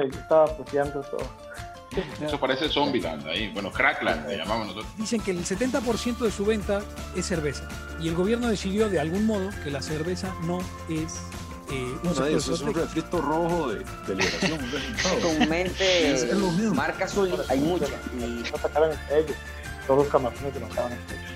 estaba apreciando todo. Eso parece Zombieland ahí, bueno, Crackland le llamamos nosotros. Dicen que el 70% de su venta es cerveza y el gobierno decidió de algún modo que la cerveza no es eh, un bueno, eso es un refrito rojo de, de liberación. Comúnmente, marcas hay muchas. Y no sacaran entre ellos todos los camarones que no estaban entre ellos.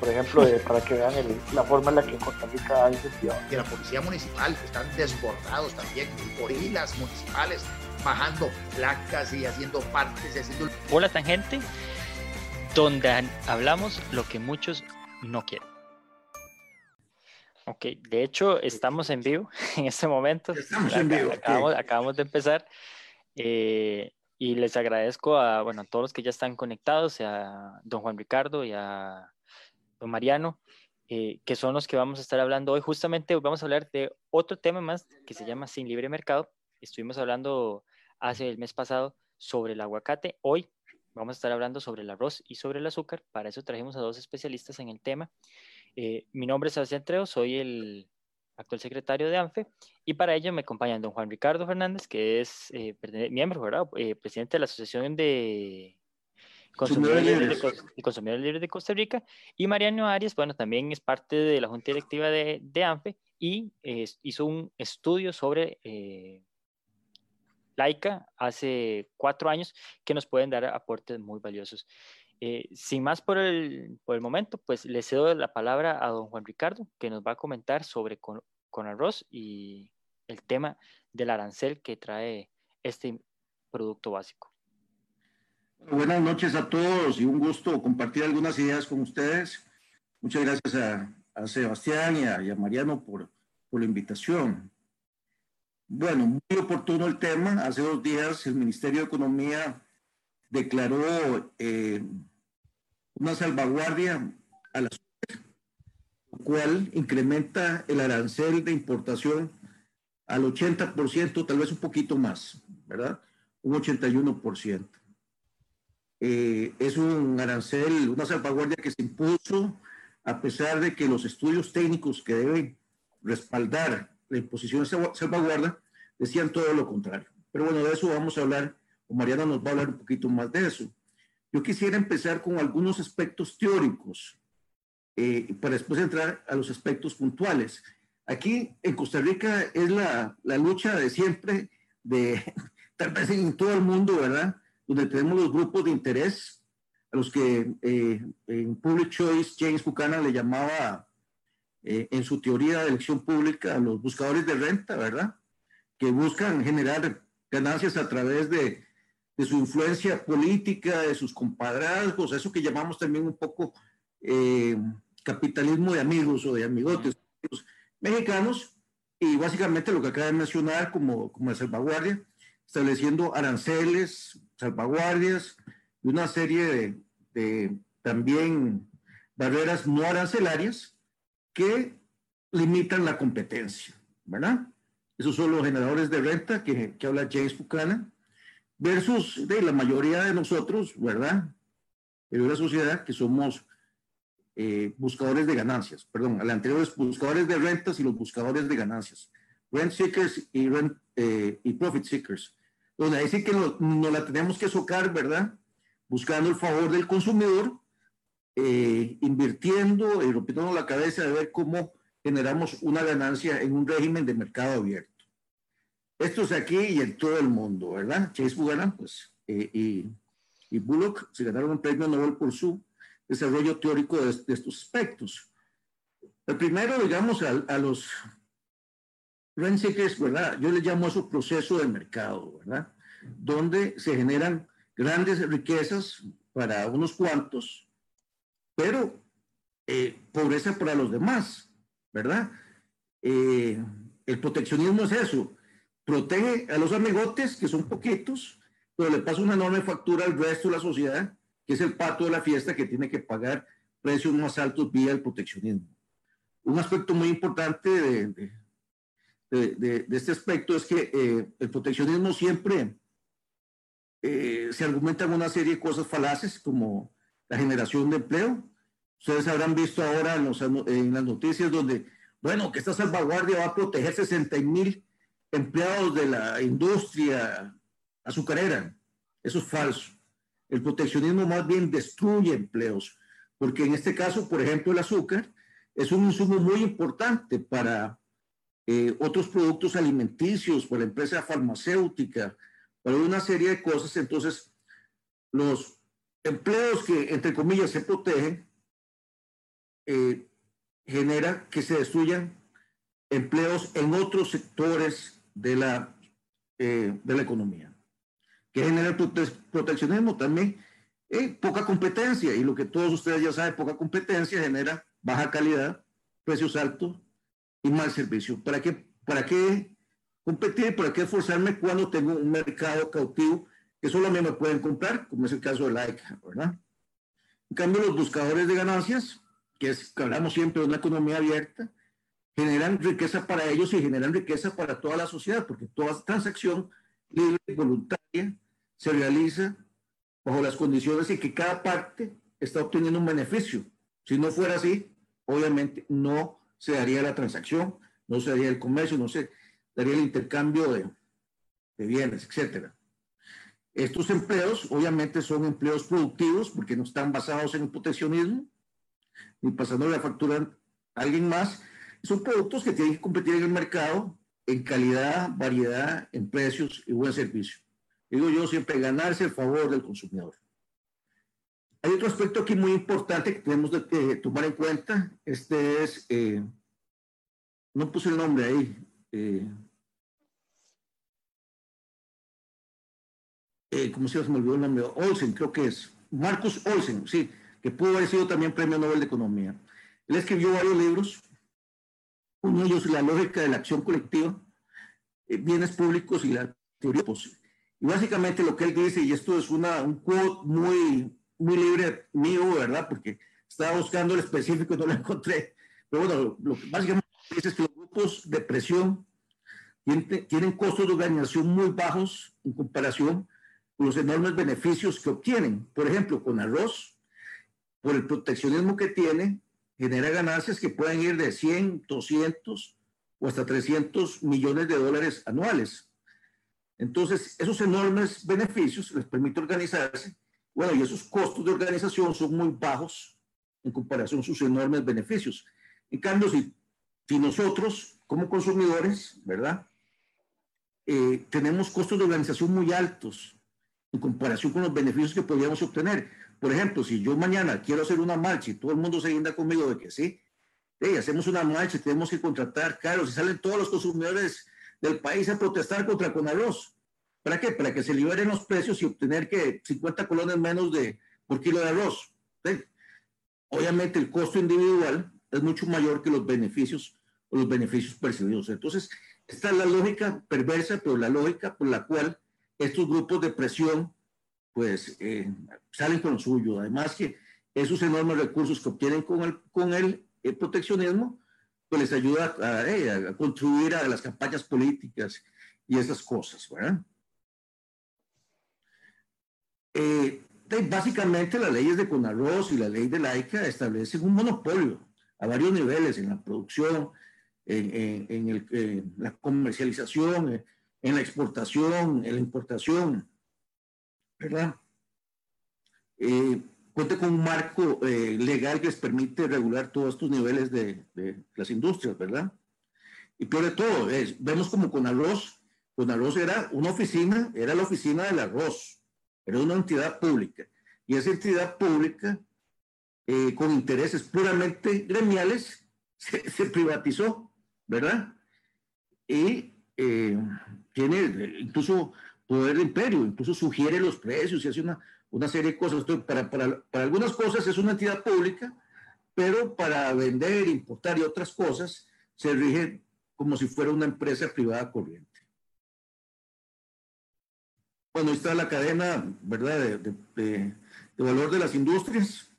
Por ejemplo, para que vean el, la forma en la que Costa Rica hay incentivado. De la policía municipal, están desbordados también, gorilas municipales bajando placas y haciendo partes y haciendo... Hola tangente, donde hablamos lo que muchos no quieren. Ok, de hecho estamos en vivo en este momento. Estamos en vivo. Acabamos, acabamos de empezar. Eh, y les agradezco a, bueno, a todos los que ya están conectados, a don Juan Ricardo y a don Mariano, eh, que son los que vamos a estar hablando hoy. Justamente vamos a hablar de otro tema más que se llama Sin Libre Mercado. Estuvimos hablando hace el mes pasado sobre el aguacate. Hoy vamos a estar hablando sobre el arroz y sobre el azúcar. Para eso trajimos a dos especialistas en el tema. Eh, mi nombre es Sebastián soy el actual secretario de ANFE, y para ello me acompañan don Juan Ricardo Fernández, que es eh, miembro, presidente de la Asociación de Consumidores Libres de, Consumidores Libres de Costa Rica, y Mariano Arias, bueno, también es parte de la Junta Directiva de, de ANFE y hizo un estudio sobre laica hace cuatro años que nos pueden dar aportes muy valiosos. Eh, sin más por el, por el momento, pues le cedo la palabra a don Juan Ricardo, que nos va a comentar sobre con, arroz y el tema del arancel que trae este producto básico. Buenas noches a todos y un gusto compartir algunas ideas con ustedes. Muchas gracias a, Sebastián y a, Mariano por, por la invitación. Bueno, muy oportuno el tema. Hace dos días el Ministerio de Economía declaró eh, una salvaguardia a la lo cual incrementa el arancel de importación al 80%, tal vez un poquito más, ¿verdad? Un 81%. Eh, es un arancel, una salvaguardia que se impuso a pesar de que los estudios técnicos que deben respaldar la imposición de salvaguarda decían todo lo contrario. Pero bueno, de eso vamos a hablar, o Mariana nos va a hablar un poquito más de eso. Yo quisiera empezar con algunos aspectos teóricos eh, para después entrar a los aspectos puntuales. Aquí en Costa Rica es la, la lucha de siempre, de tal vez en todo el mundo, ¿verdad? Donde tenemos los grupos de interés, a los que eh, en Public Choice James Buchanan le llamaba eh, en su teoría de elección pública los buscadores de renta, ¿verdad? Que buscan generar ganancias a través de de su influencia política, de sus compadrazgos, eso que llamamos también un poco eh, capitalismo de amigos o de amigotes mexicanos, y básicamente lo que acaba de mencionar como, como salvaguardia, estableciendo aranceles, salvaguardias y una serie de, de también barreras no arancelarias que limitan la competencia, ¿verdad? Esos son los generadores de renta que, habla James Buchanan versus de la mayoría de nosotros, ¿verdad? En una sociedad que somos eh, buscadores de ganancias, perdón, al anterior es buscadores de rentas y los buscadores de ganancias, rent seekers y, rent, eh, y profit seekers, donde sí que nos no la tenemos que socar, ¿verdad? Buscando el favor del consumidor, eh, invirtiendo y rompiendo la cabeza de ver cómo generamos una ganancia en un régimen de mercado abierto. Esto es aquí y en todo el mundo, ¿verdad? Chase Buchanan, pues, eh, y, Bullock se ganaron un premio Nobel por su desarrollo teórico de, estos aspectos. El primero, digamos, a los rent ¿verdad? Yo le llamo eso proceso de mercado, ¿verdad? Donde se generan grandes riquezas para unos cuantos, pero eh, pobreza para los demás, ¿verdad? Eh, el proteccionismo es eso, protege a los amigotes, que son poquitos, pero le pasa una enorme factura al resto de la sociedad, que es el pato de la fiesta que tiene que pagar precios más altos vía el proteccionismo. Un aspecto muy importante de, de, de, este aspecto es que eh, el proteccionismo siempre eh, se argumenta en una serie de cosas falaces como la generación de empleo. Ustedes habrán visto ahora en, los, en las noticias donde, bueno, que esta salvaguardia va a proteger 60 mil empleados de la industria azucarera. Eso es falso. El proteccionismo más bien destruye empleos, porque en este caso, por ejemplo, el azúcar es un insumo muy importante para eh, otros productos alimenticios, para la empresa farmacéutica, para una serie de cosas. Entonces, los empleos que, entre comillas, se protegen, eh, genera que se destruyan empleos en otros sectores de la, eh, de la economía. Que genera proteccionismo también, eh, poca competencia, y lo que todos ustedes ya saben, poca competencia genera baja calidad, precios altos y mal servicio. ¿Para qué, para qué competir? ¿Para qué esforzarme cuando tengo un mercado cautivo que solo a mí me pueden comprar, como es el caso de Laika, ¿verdad? En cambio, los buscadores de ganancias, que, es, que hablamos siempre de una economía abierta, generan riqueza para ellos y generan riqueza para toda la sociedad, porque toda transacción libre y voluntaria se realiza bajo las condiciones y que cada parte está obteniendo un beneficio. Si no fuera así, obviamente no se daría la transacción, no se daría el comercio, no se daría el intercambio de, bienes, etcétera. Estos empleos obviamente son empleos productivos porque no están basados en el proteccionismo, ni pasando la factura a alguien más. Son productos que tienen que competir en el mercado en calidad, variedad, en precios y buen servicio. Digo yo siempre ganarse el favor del consumidor. Hay otro aspecto aquí muy importante que tenemos que tomar en cuenta. Este es, eh, no puse el nombre ahí, eh, eh, ¿cómo se me olvidó el nombre? Olsen, creo que es. Marcus Olsen, sí, que pudo haber sido también premio Nobel de Economía. Él escribió varios libros, uno de ellos La lógica de la acción colectiva, eh, bienes públicos y la teoría posible. Y básicamente lo que él dice, y esto es una, un quote muy, muy libre mío, ¿verdad? Porque estaba buscando el específico y no lo encontré. Pero bueno, lo que básicamente dice es que los grupos de presión tienen, tienen costos de organización muy bajos en comparación los enormes beneficios que obtienen. Por ejemplo, con arroz, por el proteccionismo que tiene, genera ganancias que pueden ir de 100, 200 o hasta 300 millones de dólares anuales. Entonces, esos enormes beneficios les permite organizarse. Bueno, y esos costos de organización son muy bajos en comparación a sus enormes beneficios. En cambio, si, si nosotros, como consumidores, ¿verdad? Eh, tenemos costos de organización muy altos, en comparación con los beneficios que podríamos obtener. Por ejemplo, si yo mañana quiero hacer una marcha y todo el mundo se guinda conmigo de que sí, hacemos una marcha, tenemos que contratar caros y salen todos los consumidores del país a protestar contra Conarroz. ¿Para qué? Para que se liberen los precios y obtener que 50 colones menos de por kilo de arroz. Obviamente el costo individual es mucho mayor que los beneficios o los beneficios percibidos. Entonces, esta es la lógica perversa, pero la lógica por la cual estos grupos de presión pues eh, salen con suyo. Además que esos enormes recursos que obtienen con el, con el, proteccionismo, pues les ayuda a, eh, a, contribuir a las campañas políticas y esas cosas, ¿verdad? Eh, básicamente las leyes de Conarroz y la ley de laica establecen un monopolio a varios niveles en la producción, en, la comercialización, en la exportación, en la importación, ¿verdad? Eh, cuenta con un marco eh, legal que les permite regular todos estos niveles de, las industrias, ¿verdad? Y peor de todo, vemos como con arroz era una oficina, era la oficina del arroz, era una entidad pública. Y esa entidad pública, eh, con intereses puramente gremiales, se, privatizó, ¿verdad? Y eh, tiene incluso poder de imperio, incluso sugiere los precios y hace una, una serie de cosas. Para, para, para, algunas cosas es una entidad pública, pero para vender, importar y otras cosas se rige como si fuera una empresa privada corriente. Bueno, está la cadena, ¿verdad?, de, valor de las industrias.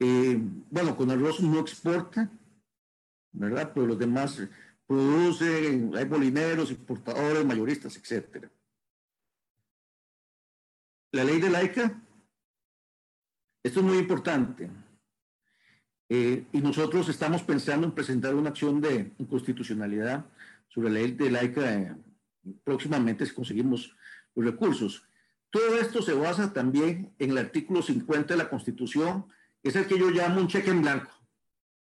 Eh, bueno, con arroz no exporta, ¿verdad? Pero los demás producen, hay molineros, importadores, mayoristas, etc. La ley de laica, esto es muy importante. Eh, y nosotros estamos pensando en presentar una acción de inconstitucionalidad sobre la ley de laica eh, próximamente si conseguimos los recursos. Todo esto se basa también en el artículo 50 de la Constitución, que es el que yo llamo un cheque en blanco,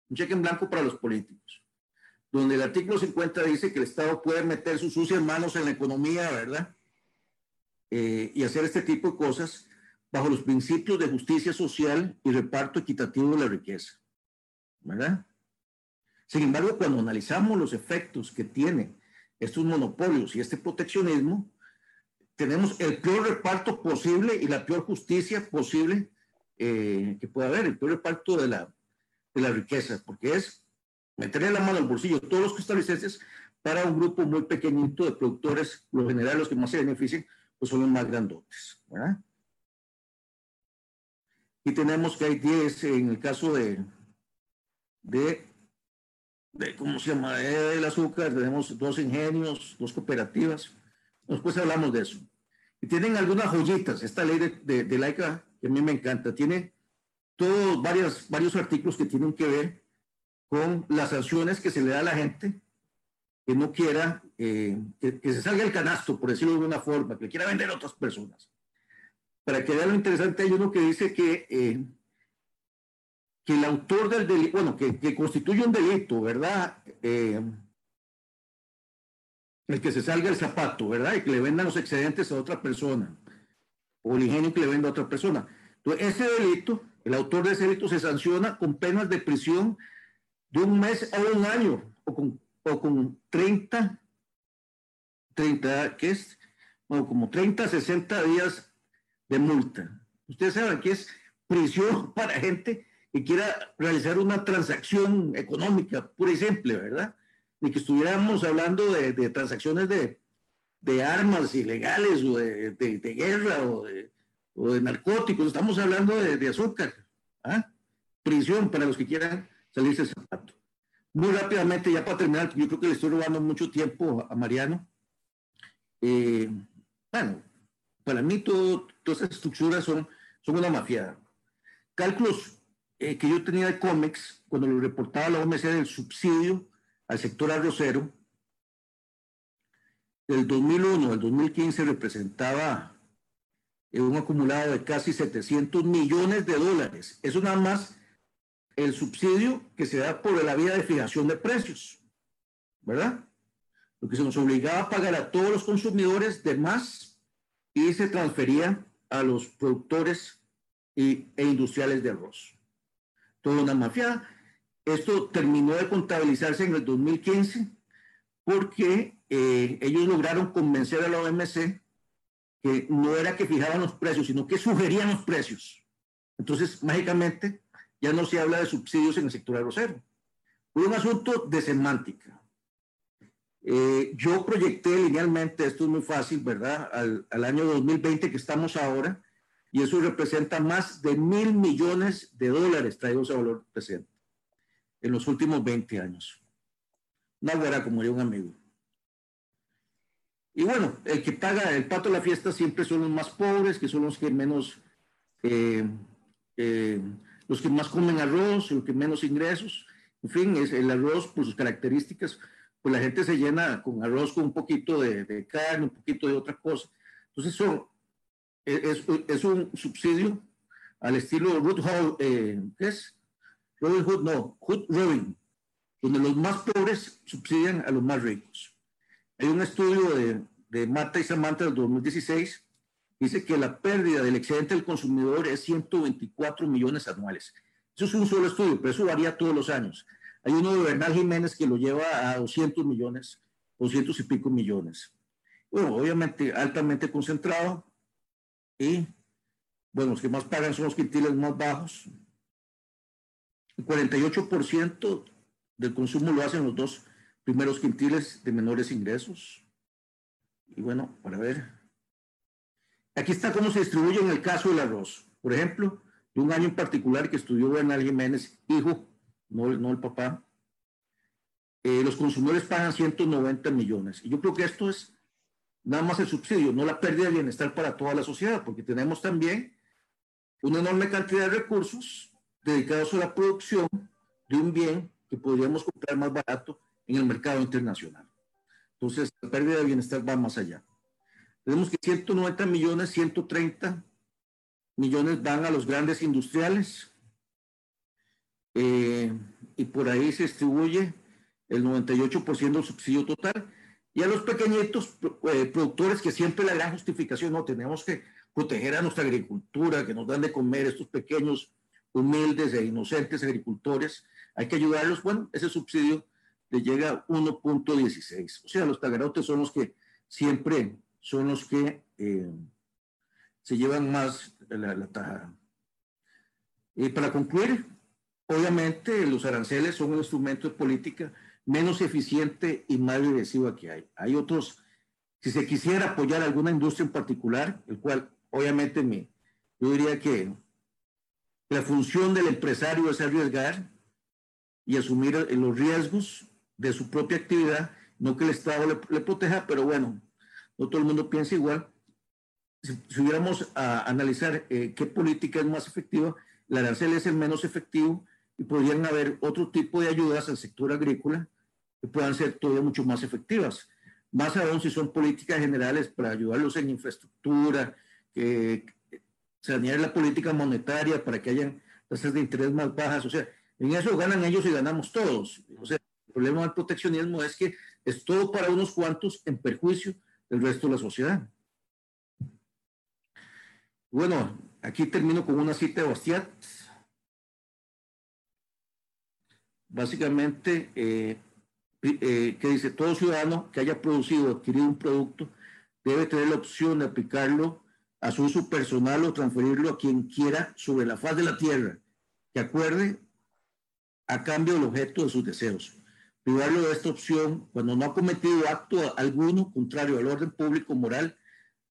un cheque en blanco para los políticos, donde el artículo 50 dice que el Estado puede meter sus sucias manos en la economía, ¿verdad? Eh, y hacer este tipo de cosas bajo los principios de justicia social y reparto equitativo de la riqueza, ¿verdad? Sin embargo, cuando analizamos los efectos que tienen estos monopolios y este proteccionismo, tenemos el peor reparto posible y la peor justicia posible eh, que pueda haber, el peor reparto de la, de la riqueza, porque es meterle la mano al bolsillo todos los costarricenses para un grupo muy pequeñito de productores, lo general los que más se benefician, pues son los más grandotes, ¿verdad? Y tenemos que hay 10 en el caso de, de de ¿cómo se llama? El azúcar, tenemos dos ingenios, dos cooperativas. Después hablamos de eso. Y tienen algunas joyitas, esta ley de, de, laica, que a mí me encanta, tiene todos varios, varios artículos que tienen que ver con las sanciones que se le da a la gente que no quiera, eh, que, se salga el canasto, por decirlo de una forma, que quiera vender a otras personas. Para que vean lo interesante, hay uno que dice que eh, que el autor del delito, bueno, que, constituye un delito, ¿verdad? Eh, el que se salga el zapato, ¿verdad? Y que le vendan los excedentes a otra persona, o el ingenio que le venda a otra persona. Entonces, ese delito, el autor de ese delito se sanciona con penas de prisión de un mes a un año, o con, o con 30, 30, ¿qué es? Bueno, como 30, 60 días de multa. Ustedes saben que es prisión para gente que quiera realizar una transacción económica pura y simple, ¿verdad? Ni que estuviéramos hablando de, transacciones de, armas ilegales o de, guerra o, o de, narcóticos, estamos hablando de, azúcar, ¿ah? Prisión para los que quieran salirse del zapato. Muy rápidamente, ya para terminar, yo creo que le estoy robando mucho tiempo a Mariano. Eh, bueno, para mí todo, todas estas estructuras son, son una mafia. Cálculos eh, que yo tenía de cómics, cuando lo reportaba la OMC del subsidio al sector arrocero, del 2001 al 2015 representaba eh, un acumulado de casi 700 millones de dólares. Eso nada más el subsidio que se da por la vía de fijación de precios, ¿verdad? Lo que se nos obligaba a pagar a todos los consumidores de más y se transfería a los productores e industriales de arroz toda una mafia. Esto terminó de contabilizarse en el 2015 porque eh, ellos lograron convencer a la OMC que no era que fijaban los precios, sino que sugerían los precios. Entonces, mágicamente, ya no se habla de subsidios en el sector arrocero. Fue un asunto de semántica. Eh, yo proyecté linealmente, esto es muy fácil, ¿verdad? Al, al, año 2020 que estamos ahora, y eso representa más de mil millones de dólares traídos a valor presente en los últimos 20 años. Una güera, como diría un amigo. Y bueno, el que paga el pato de la fiesta siempre son los más pobres, que son los que menos, eh, eh, los que más comen arroz, los que menos ingresos. En fin, es el arroz por sus características, pues la gente se llena con arroz con un poquito de, carne, un poquito de otra cosa. Entonces son es, es un subsidio al estilo Root eh, ¿qué es? Robin Hood, no, Hood Robin, donde los más pobres subsidian a los más ricos. Hay un estudio de, de Mata y Samantha del 2016 dice que la pérdida del excedente del consumidor es 124 millones anuales. Eso es un solo estudio, pero eso varía todos los años. Hay uno de Bernal Jiménez que lo lleva a 200 millones, 200 y pico millones. Bueno, obviamente altamente concentrado, y, bueno, los que más pagan son los quintiles más bajos. El 48% del consumo lo hacen los dos primeros quintiles de menores ingresos. Y bueno, para ver. Aquí está cómo se distribuye en el caso del arroz. Por ejemplo, de un año en particular que estudió Bernal Jiménez, hijo, no, no el papá, eh, los consumidores pagan 190 millones. Y yo creo que esto es nada más el subsidio, no la pérdida de bienestar para toda la sociedad, porque tenemos también una enorme cantidad de recursos dedicados a la producción de un bien que podríamos comprar más barato en el mercado internacional. Entonces, la pérdida de bienestar va más allá. Tenemos que 190 millones, 130 millones van a los grandes industriales eh, y por ahí se distribuye el 98% del subsidio total. Y a los pequeñitos eh, productores que siempre la gran justificación, no, tenemos que proteger a nuestra agricultura, que nos dan de comer estos pequeños, humildes e inocentes agricultores, hay que ayudarlos. Bueno, ese subsidio le llega a 1.16. O sea, los tagarotes son los que siempre son los que eh, se llevan más la, la tajada. Y para concluir, obviamente los aranceles son un instrumento de política menos eficiente y más agresiva que hay. Hay otros, si se quisiera apoyar alguna industria en particular, el cual obviamente me, yo diría que la función del empresario es arriesgar y asumir los riesgos de su propia actividad, no que el Estado le, proteja, pero bueno, no todo el mundo piensa igual. Si, hubiéramos a analizar eh, qué política es más efectiva, el arancel es el menos efectivo y podrían haber otro tipo de ayudas al sector agrícola puedan ser todavía mucho más efectivas. Más aún si son políticas generales para ayudarlos en infraestructura, que sanear la política monetaria para que hayan tasas de interés más bajas. O sea, en eso ganan ellos y ganamos todos. O sea, el problema del proteccionismo es que es todo para unos cuantos en perjuicio del resto de la sociedad. Bueno, aquí termino con una cita de Bastiat. Básicamente, eh, eh, que dice, todo ciudadano que haya producido o adquirido un producto debe tener la opción de aplicarlo a su uso personal o transferirlo a quien quiera sobre la faz de la tierra, que acuerde a cambio del objeto de sus deseos. Privarlo de esta opción cuando no ha cometido acto alguno contrario al orden público moral,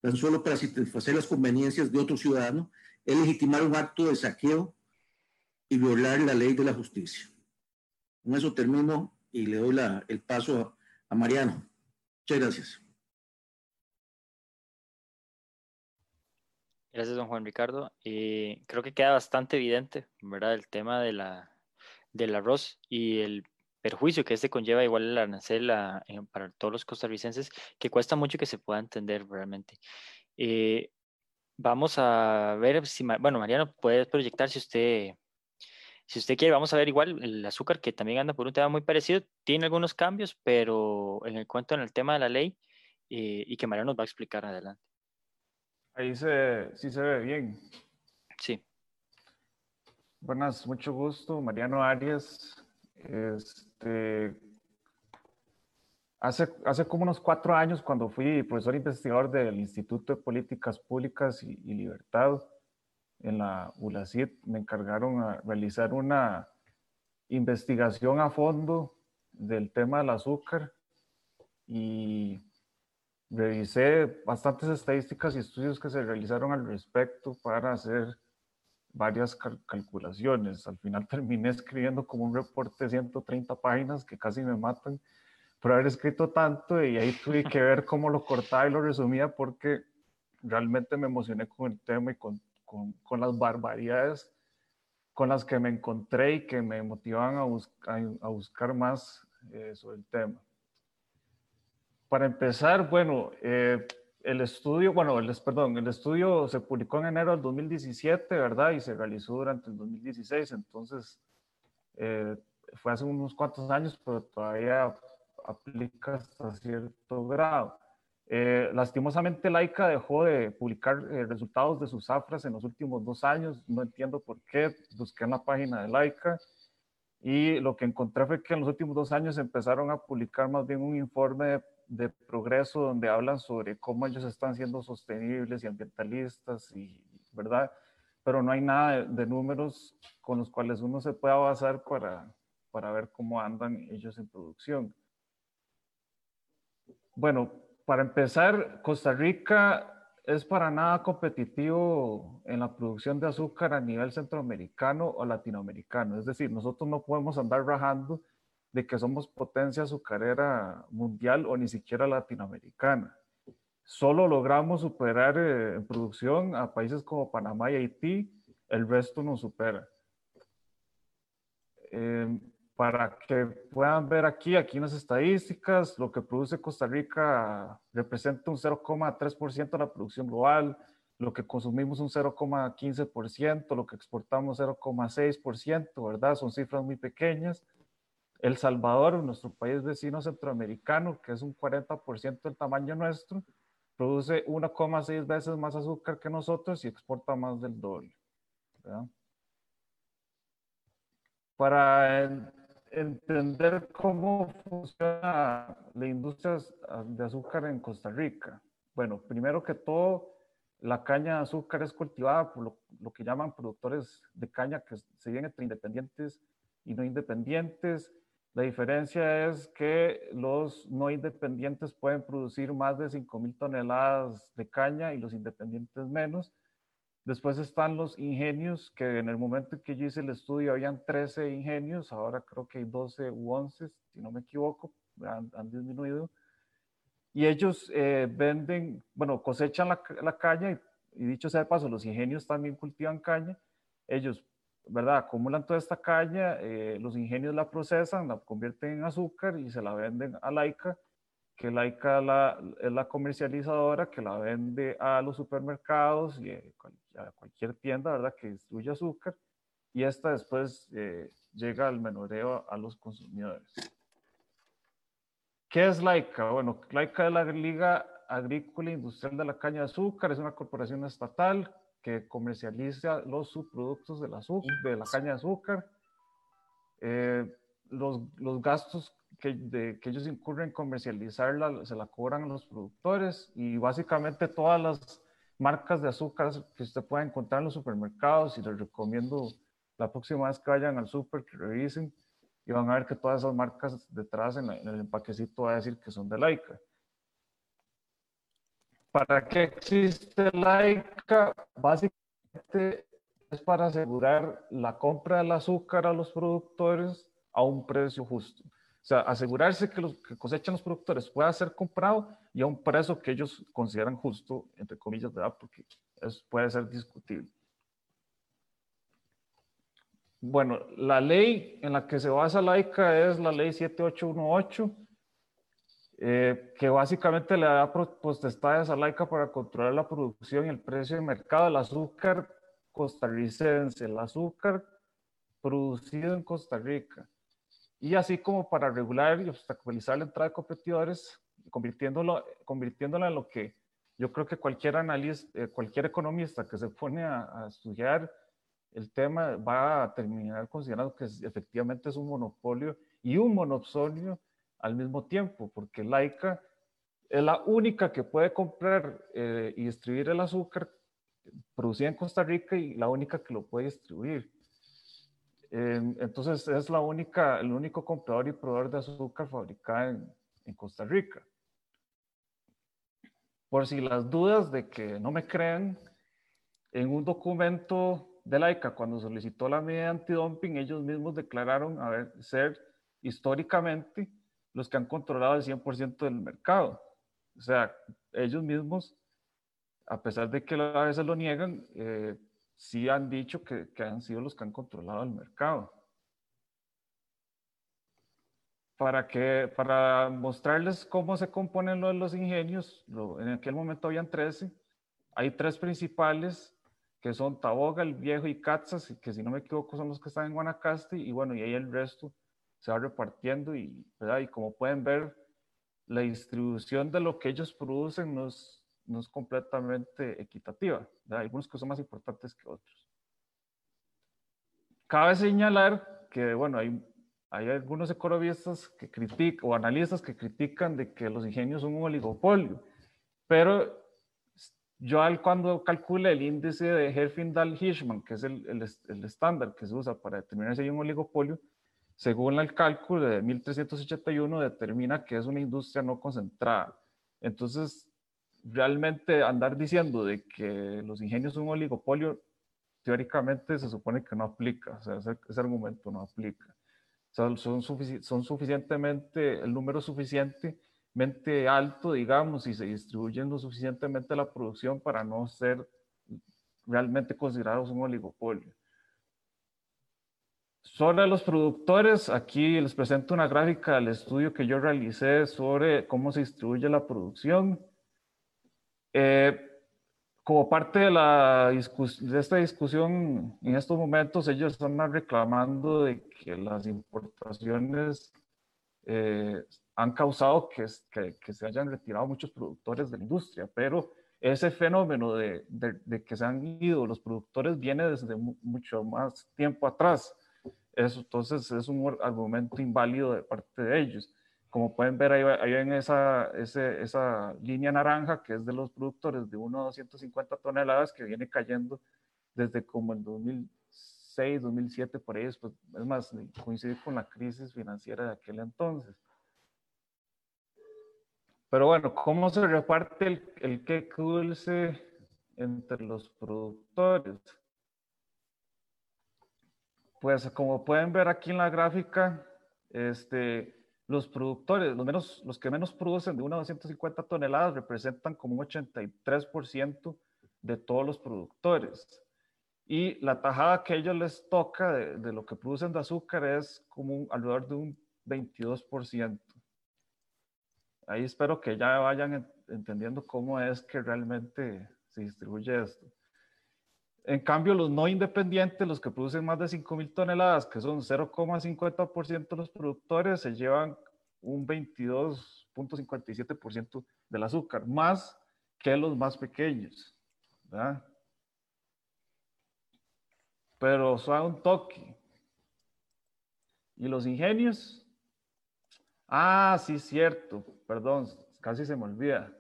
tan solo para satisfacer las conveniencias de otro ciudadano, es legitimar un acto de saqueo y violar la ley de la justicia. Con eso termino y le doy el paso a, Mariano. Muchas gracias. Gracias, don Juan Ricardo. Eh, creo que queda bastante evidente, ¿verdad? El tema de la, del arroz y el perjuicio que este conlleva igual el arancel para todos los costarricenses, que cuesta mucho que se pueda entender realmente. Eh, vamos a ver si, bueno, Mariano, puede proyectar si usted si usted quiere, vamos a ver igual el azúcar, que también anda por un tema muy parecido, tiene algunos cambios, pero en el cuento, en el tema de la ley, eh, y que Mariano nos va a explicar adelante. Ahí se, sí se ve bien. Sí. Buenas, mucho gusto. Mariano Arias. Este, hace, hace como unos cuatro años, cuando fui profesor investigador del Instituto de Políticas Públicas y, y Libertad, en la ULACID me encargaron a realizar una investigación a fondo del tema del azúcar y revisé bastantes estadísticas y estudios que se realizaron al respecto para hacer varias calculaciones. Al final terminé escribiendo como un reporte de 130 páginas que casi me matan por haber escrito tanto y ahí tuve que ver cómo lo cortaba y lo resumía porque realmente me emocioné con el tema y con con, las barbaridades con las que me encontré y que me motivan a, a, buscar más eh, sobre el tema. Para empezar, bueno, eh, el estudio, bueno, el, perdón, el estudio se publicó en enero del 2017, ¿verdad? Y se realizó durante el 2016, entonces eh, fue hace unos cuantos años, pero todavía aplica hasta cierto grado. Eh, lastimosamente, Laika dejó de publicar eh, resultados de sus afras en los últimos dos años. No entiendo por qué. Busqué en la página de Laika y lo que encontré fue que en los últimos dos años empezaron a publicar más bien un informe de, progreso donde hablan sobre cómo ellos están siendo sostenibles y ambientalistas, y, ¿verdad? Pero no hay nada de, de números con los cuales uno se pueda basar para, para ver cómo andan ellos en producción. Bueno, para empezar, Costa Rica es para nada competitivo en la producción de azúcar a nivel centroamericano o latinoamericano. Es decir, nosotros no podemos andar rajando de que somos potencia azucarera mundial o ni siquiera latinoamericana. Solo logramos superar eh, en producción a países como Panamá y Haití, el resto nos supera. Eh, para que puedan ver aquí, aquí en las estadísticas, lo que produce Costa Rica representa un 0,3% de la producción global, lo que consumimos un 0,15%, lo que exportamos 0,6%, ¿verdad? Son cifras muy pequeñas. El Salvador, nuestro país vecino centroamericano, que es un 40% del tamaño nuestro, produce 1,6 veces más azúcar que nosotros y exporta más del doble. ¿verdad? Para entender cómo funciona la industria de azúcar en Costa Rica. Bueno, primero que todo, la caña de azúcar es cultivada por lo, que llaman productores de caña que se vienen entre independientes y no independientes. La diferencia es que los no independientes pueden producir más de 5.000 toneladas de caña y los independientes menos. Después están los ingenios, que en el momento en que yo hice el estudio habían 13 ingenios, ahora creo que hay 12 u 11, si no me equivoco, han, disminuido. Y ellos eh, venden, bueno, cosechan la, la caña y, dicho sea de paso, los ingenios también cultivan caña. Ellos, ¿verdad? Acumulan toda esta caña, eh, los ingenios la procesan, la convierten en azúcar y se la venden a Laika que Laika la, es la comercializadora que la vende a los supermercados y a cualquier tienda, ¿verdad? Que distribuye azúcar y esta después eh, llega al menoreo a los consumidores. ¿Qué es Laika? Bueno, Laika es la Liga Agrícola Industrial de la Caña de Azúcar, es una corporación estatal que comercializa los subproductos de la, de la caña de azúcar. Eh, los, los gastos que, ellos incurren en comercializarla, se la cobran a los productores y básicamente todas las marcas de azúcar que usted pueda encontrar en los supermercados y les recomiendo la próxima vez que vayan al super que revisen y van a ver que todas esas marcas detrás en, el empaquecito va a decir que son de Laika. ¿Para qué existe Laika? Básicamente es para asegurar la compra del azúcar a los productores a un precio justo. O sea, asegurarse que los que cosechan los productores pueda ser comprado y a un precio que ellos consideran justo, entre comillas, ¿verdad? Porque eso puede ser discutible. Bueno, la ley en la que se basa la ICA es la ley 7818, eh, que básicamente le da potestades a la ICA para controlar la producción y el precio de mercado del azúcar costarricense, el azúcar producido en Costa Rica y así como para regular y obstaculizar la entrada de competidores, convirtiéndolo, convirtiéndolo en lo que yo creo que cualquier analista, eh, cualquier economista que se pone a, estudiar el tema va a terminar considerando que efectivamente es un monopolio y un monopolio al mismo tiempo, porque Laika es la única que puede comprar eh, y distribuir el azúcar producido en Costa Rica y la única que lo puede distribuir entonces es la única, el único comprador y proveedor de azúcar fabricada en, Costa Rica. Por si las dudas de que no me crean, en un documento de la ICA, cuando solicitó la medida antidumping, ellos mismos declararon ser históricamente los que han controlado el 100% del mercado. O sea, ellos mismos, a pesar de que a veces lo niegan, eh, sí han dicho que, que han sido los que han controlado el mercado. Para, que, para mostrarles cómo se componen los ingenios, en aquel momento habían 13, hay tres principales que son Taboga, El Viejo y Catzas, que si no me equivoco son los que están en Guanacaste, y bueno, y ahí el resto se va repartiendo y, ¿verdad? y como pueden ver, la distribución de lo que ellos producen no no es completamente equitativa. Hay algunos que son más importantes que otros. Cabe señalar que, bueno, hay, hay algunos economistas que critican, o analistas que critican de que los ingenios son un oligopolio, pero yo cuando calcule el índice de Herfindahl-Hirschman, que es el, el, el, estándar que se usa para determinar si hay un oligopolio, según el cálculo de 1381, determina que es una industria no concentrada. Entonces, realmente andar diciendo de que los ingenios son un oligopolio, teóricamente se supone que no aplica, ese, argumento no aplica. Son, son suficientemente, el número suficientemente alto, digamos, y se distribuyen lo suficientemente la producción para no ser realmente considerados un oligopolio. Sobre los productores, aquí les presento una gráfica del estudio que yo realicé sobre cómo se distribuye la producción. Eh, como parte de, la de esta discusión, en estos momentos ellos están reclamando de que las importaciones eh, han causado que, que, que, se hayan retirado muchos productores de la industria, pero ese fenómeno de, de, de que se han ido los productores viene desde mucho más tiempo atrás. Eso, entonces es un argumento inválido de parte de ellos. Como pueden ver, ahí, en esa, esa línea naranja, que es de los productores de 1 a 250 toneladas, que viene cayendo desde como el 2006, 2007, por ahí, pues, es más, coincide con la crisis financiera de aquel entonces. Pero bueno, ¿cómo se reparte el, el queque dulce entre los productores? Pues como pueden ver aquí en la gráfica, este, los productores, los, menos, los que menos producen de 1 a 250 toneladas representan como un 83% de todos los productores. Y la tajada que a ellos les toca de, lo que producen de azúcar es como un, alrededor de un 22%. Ahí espero que ya vayan entendiendo cómo es que realmente se distribuye esto. En cambio, los no independientes, los que producen más de 5.000 toneladas, que son 0,50% de los productores, se llevan un 22.57% del azúcar, más que los más pequeños. Pero suave un toque. ¿Y los ingenios? Ah, sí, cierto. Perdón, casi se me olvida.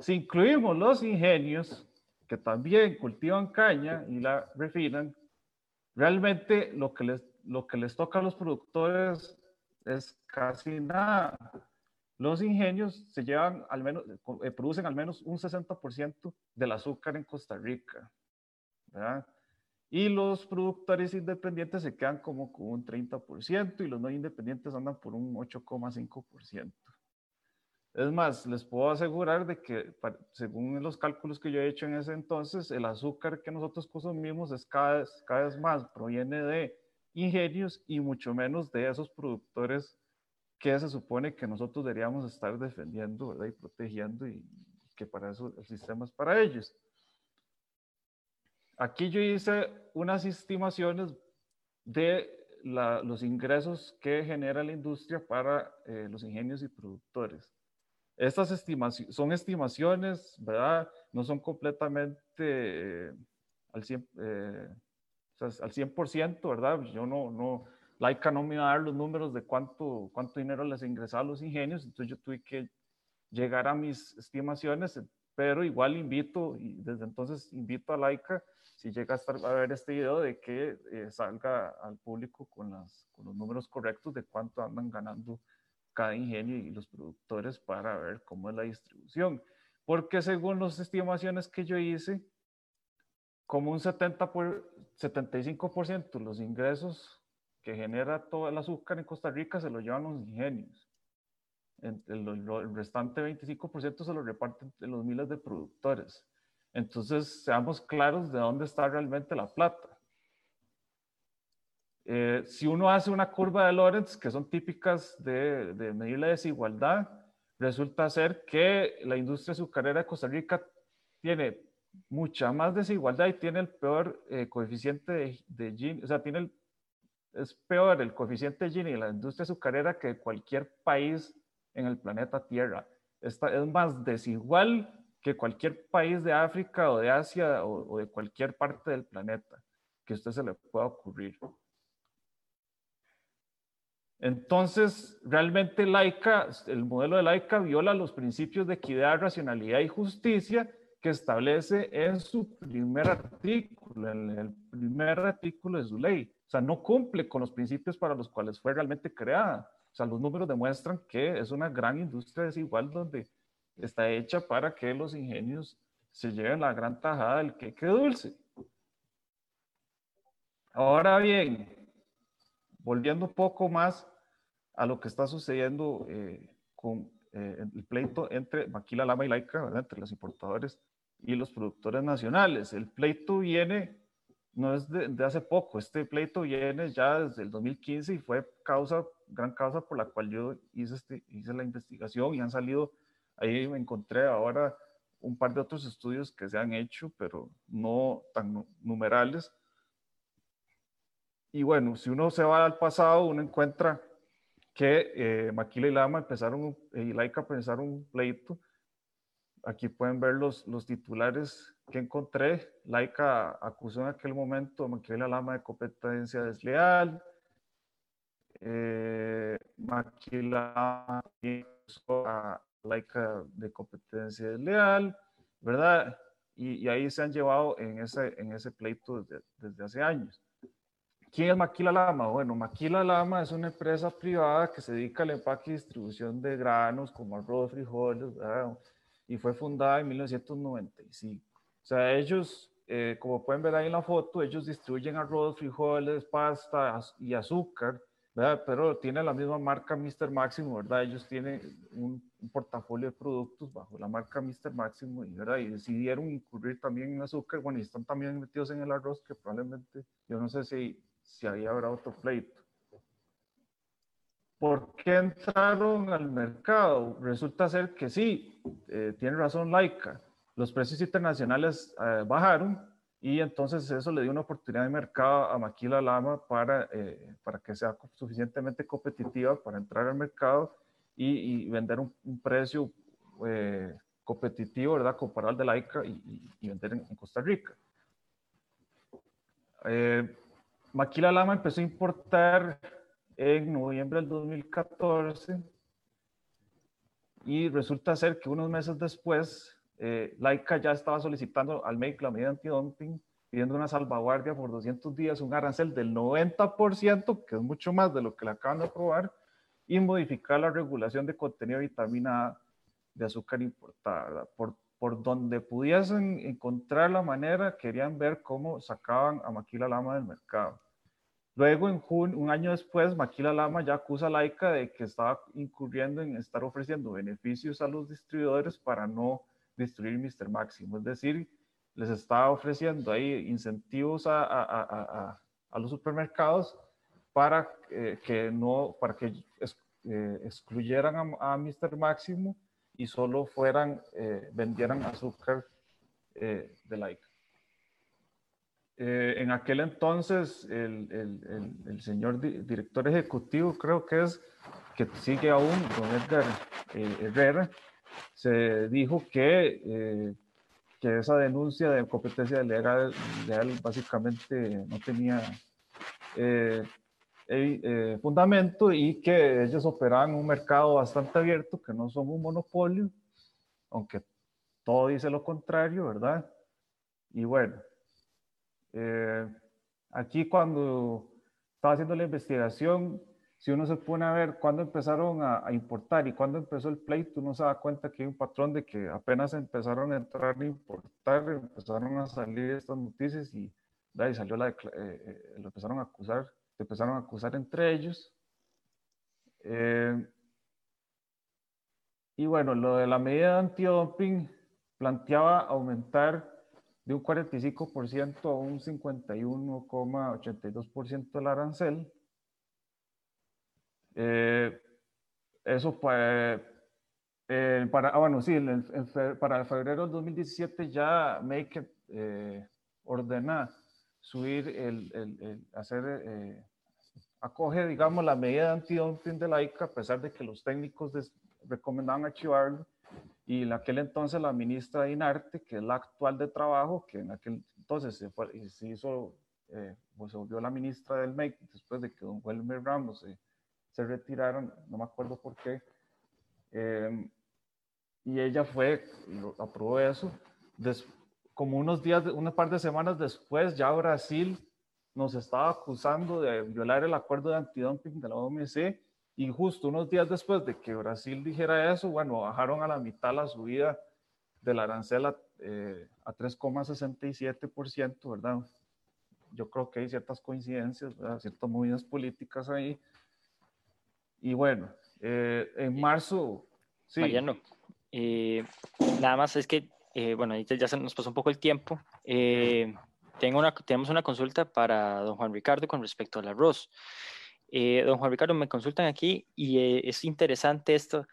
Si incluimos los ingenios, que también cultivan caña y la refinan, realmente lo que les, lo que les toca a los productores es casi nada. Los ingenios se llevan al menos, eh, producen al menos un 60% del azúcar en Costa Rica. Y los productores independientes se quedan como con un 30% y los no independientes andan por un 8,5%. Es más, les puedo asegurar de que según los cálculos que yo he hecho en ese entonces, el azúcar que nosotros consumimos es cada vez, más, proviene de ingenios y mucho menos de esos productores que se supone que nosotros deberíamos estar defendiendo y protegiendo y que para eso el sistema es para ellos. Aquí yo hice unas estimaciones de los ingresos que genera la industria para eh, los ingenios y productores. Estas estimaciones son estimaciones, ¿verdad? No son completamente eh, al 100%, eh, o sea, al 100%, ¿verdad? Yo no, no, Laika no me va a dar los números de cuánto, cuánto dinero les ingresaba a los ingenios, entonces yo tuve que llegar a mis estimaciones, pero igual invito, y desde entonces invito a Laika, si llega a, estar, a ver este video, de que eh, salga al público con, las, con los números correctos de cuánto andan ganando cada ingenio y los productores para ver cómo es la distribución. Porque según las estimaciones que yo hice, como un 70 por, 75% de los ingresos que genera todo el azúcar en Costa Rica se lo llevan los ingenios. El, el, restante 25% se lo reparten los miles de productores. Entonces, seamos claros de dónde está realmente la plata. Eh, si uno hace una curva de Lorentz, que son típicas de, medir la desigualdad, resulta ser que la industria azucarera de Costa Rica tiene mucha más desigualdad y tiene el peor eh, coeficiente de, de, Gini, o sea, tiene el, es peor el coeficiente de Gini en la industria azucarera que cualquier país en el planeta Tierra. Esta es más desigual que cualquier país de África o de Asia o, o de cualquier parte del planeta que a usted se le pueda ocurrir. Entonces, realmente Laica, el modelo de Laica viola los principios de equidad, racionalidad y justicia que establece en su primer artículo, en el primer artículo de su ley. O sea, no cumple con los principios para los cuales fue realmente creada. O sea, los números demuestran que es una gran industria desigual donde está hecha para que los ingenios se lleven la gran tajada del queque dulce. Ahora bien, volviendo un poco más a lo que está sucediendo eh, con eh, el pleito entre Maquila, Lama y Laica, entre los importadores y los productores nacionales. El pleito viene no es de, hace poco, este pleito viene ya desde el 2015 y fue causa, gran causa por la cual yo hice, este, hice la investigación y han salido, ahí me encontré ahora un par de otros estudios que se han hecho, pero no tan numerales. Y bueno, si uno se va al pasado, uno encuentra que eh, Maquila y Lama empezaron, eh, y Laika empezaron un pleito. Aquí pueden ver los, los titulares que encontré. Laika acusó en aquel momento a Maquila Lama de competencia desleal. Eh, Maquila acusó a Laika de competencia desleal, ¿verdad? Y, ahí se han llevado en ese, en ese pleito desde, desde hace años. ¿Quién es Maquila Lama? Bueno, Maquila Lama es una empresa privada que se dedica al empaque y distribución de granos como arroz, frijoles, ¿verdad? y fue fundada en 1995. O sea, ellos, eh, como pueden ver ahí en la foto, ellos distribuyen arroz, frijoles, pasta y azúcar, ¿verdad? Pero tiene la misma marca Mr. Máximo, ¿verdad? Ellos tienen un, portafolio de productos bajo la marca Mr. Máximo, ¿verdad? Y decidieron incurrir también en azúcar, bueno, y están también metidos en el arroz, que probablemente, yo no sé si, si ahí habrá otro pleito. ¿Por qué entraron al mercado? Resulta ser que sí, eh, tiene razón Laika los precios internacionales eh, bajaron y entonces eso le dio una oportunidad de mercado a Maquila Lama para, eh, para que sea suficientemente competitiva para entrar al mercado y, vender un, precio eh, competitivo, ¿verdad? Comparado al de la ICA y, vender en, Costa Rica. Maquila Lama empezó a importar en noviembre del 2014 y resulta ser que unos meses después eh, Laika ya estaba solicitando al MEIC la medida antidumping, pidiendo una salvaguardia por 200 días, un arancel del 90%, que es mucho más de lo que le acaban de aprobar, y modificar la regulación de contenido de vitamina A de azúcar importada. Por, por donde pudiesen encontrar la manera, querían ver cómo sacaban a Maquila Lama del mercado. Luego, en junio, un año después, Maquila Lama ya acusa a Laika de que estaba incurriendo en estar ofreciendo beneficios a los distribuidores para no destruir Mr. Máximo. Es decir, les está ofreciendo ahí incentivos a, a, a, a los supermercados para eh, que no, para que eh, excluyeran a, Mr. Máximo y solo fueran, eh, vendieran azúcar de like. en aquel entonces, el, el, el, señor director ejecutivo, creo que es, que sigue aún, don Edgar Herrera, se dijo que, eh, que esa denuncia de competencia legal, legal básicamente no tenía eh, eh, fundamento y que ellos operaban un mercado bastante abierto, que no son un monopolio, aunque todo dice lo contrario, ¿verdad? Y bueno, aquí cuando estaba haciendo la investigación, si uno se pone a ver cuándo empezaron a, importar y cuándo empezó el pleito, uno se da cuenta que hay un patrón de que apenas empezaron a entrar a importar, empezaron a salir estas noticias y, y salió la, eh, eh, lo empezaron a acusar, se empezaron a acusar entre ellos. Eh, y bueno, lo de la medida de antidumping planteaba aumentar de un 45% a un 51,82% el arancel eh, eso fue, eh, para, ah, bueno, sí, para febrero del 2017 ya Make eh, ordena subir el, el, hacer, eh, acoge, digamos, la medida de antidumping de la ICA, a pesar de que los técnicos recomendaban archivarlo. Y en aquel entonces la ministra de Inarte, que es la actual de Trabajo, que en aquel entonces se, fue, se hizo, pues se volvió la ministra del MEC después de que don Wilmer Ramos se se retiraron, no me acuerdo por qué. Eh, y ella fue, aprobó eso. como unos días, una par de semanas después, ya Brasil nos estaba acusando de violar el acuerdo de antidumping de la OMC. Y justo unos días después de que Brasil dijera eso, bueno, bajaron a la mitad la subida de la arancel a, eh, a 3,67%, ¿verdad? Yo creo que hay ciertas coincidencias, ciertas movidas políticas ahí. Y bueno, eh, en marzo... Sí. Mariano, eh, nada más es que, eh, bueno, ya se nos pasó un poco el tiempo. tengo una, tenemos una consulta para don Juan Ricardo con respecto al arroz. Eh, don Juan Ricardo, me consultan aquí y eh, es interesante esto.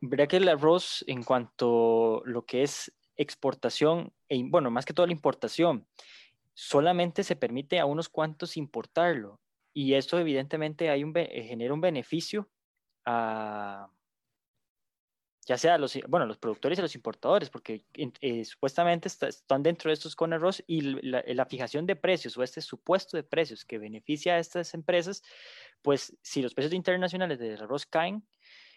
Verá que el arroz, en cuanto a lo que es exportación, e, bueno, más que todo la importación, solamente se permite a unos cuantos importarlo. Y esto evidentemente hay un, genera un beneficio a, ya sea los, bueno, los productores y los importadores, porque eh, supuestamente están dentro de estos con arroz y la, fijación de precios o este supuesto de precios que beneficia a estas empresas, pues si los precios internacionales del arroz caen,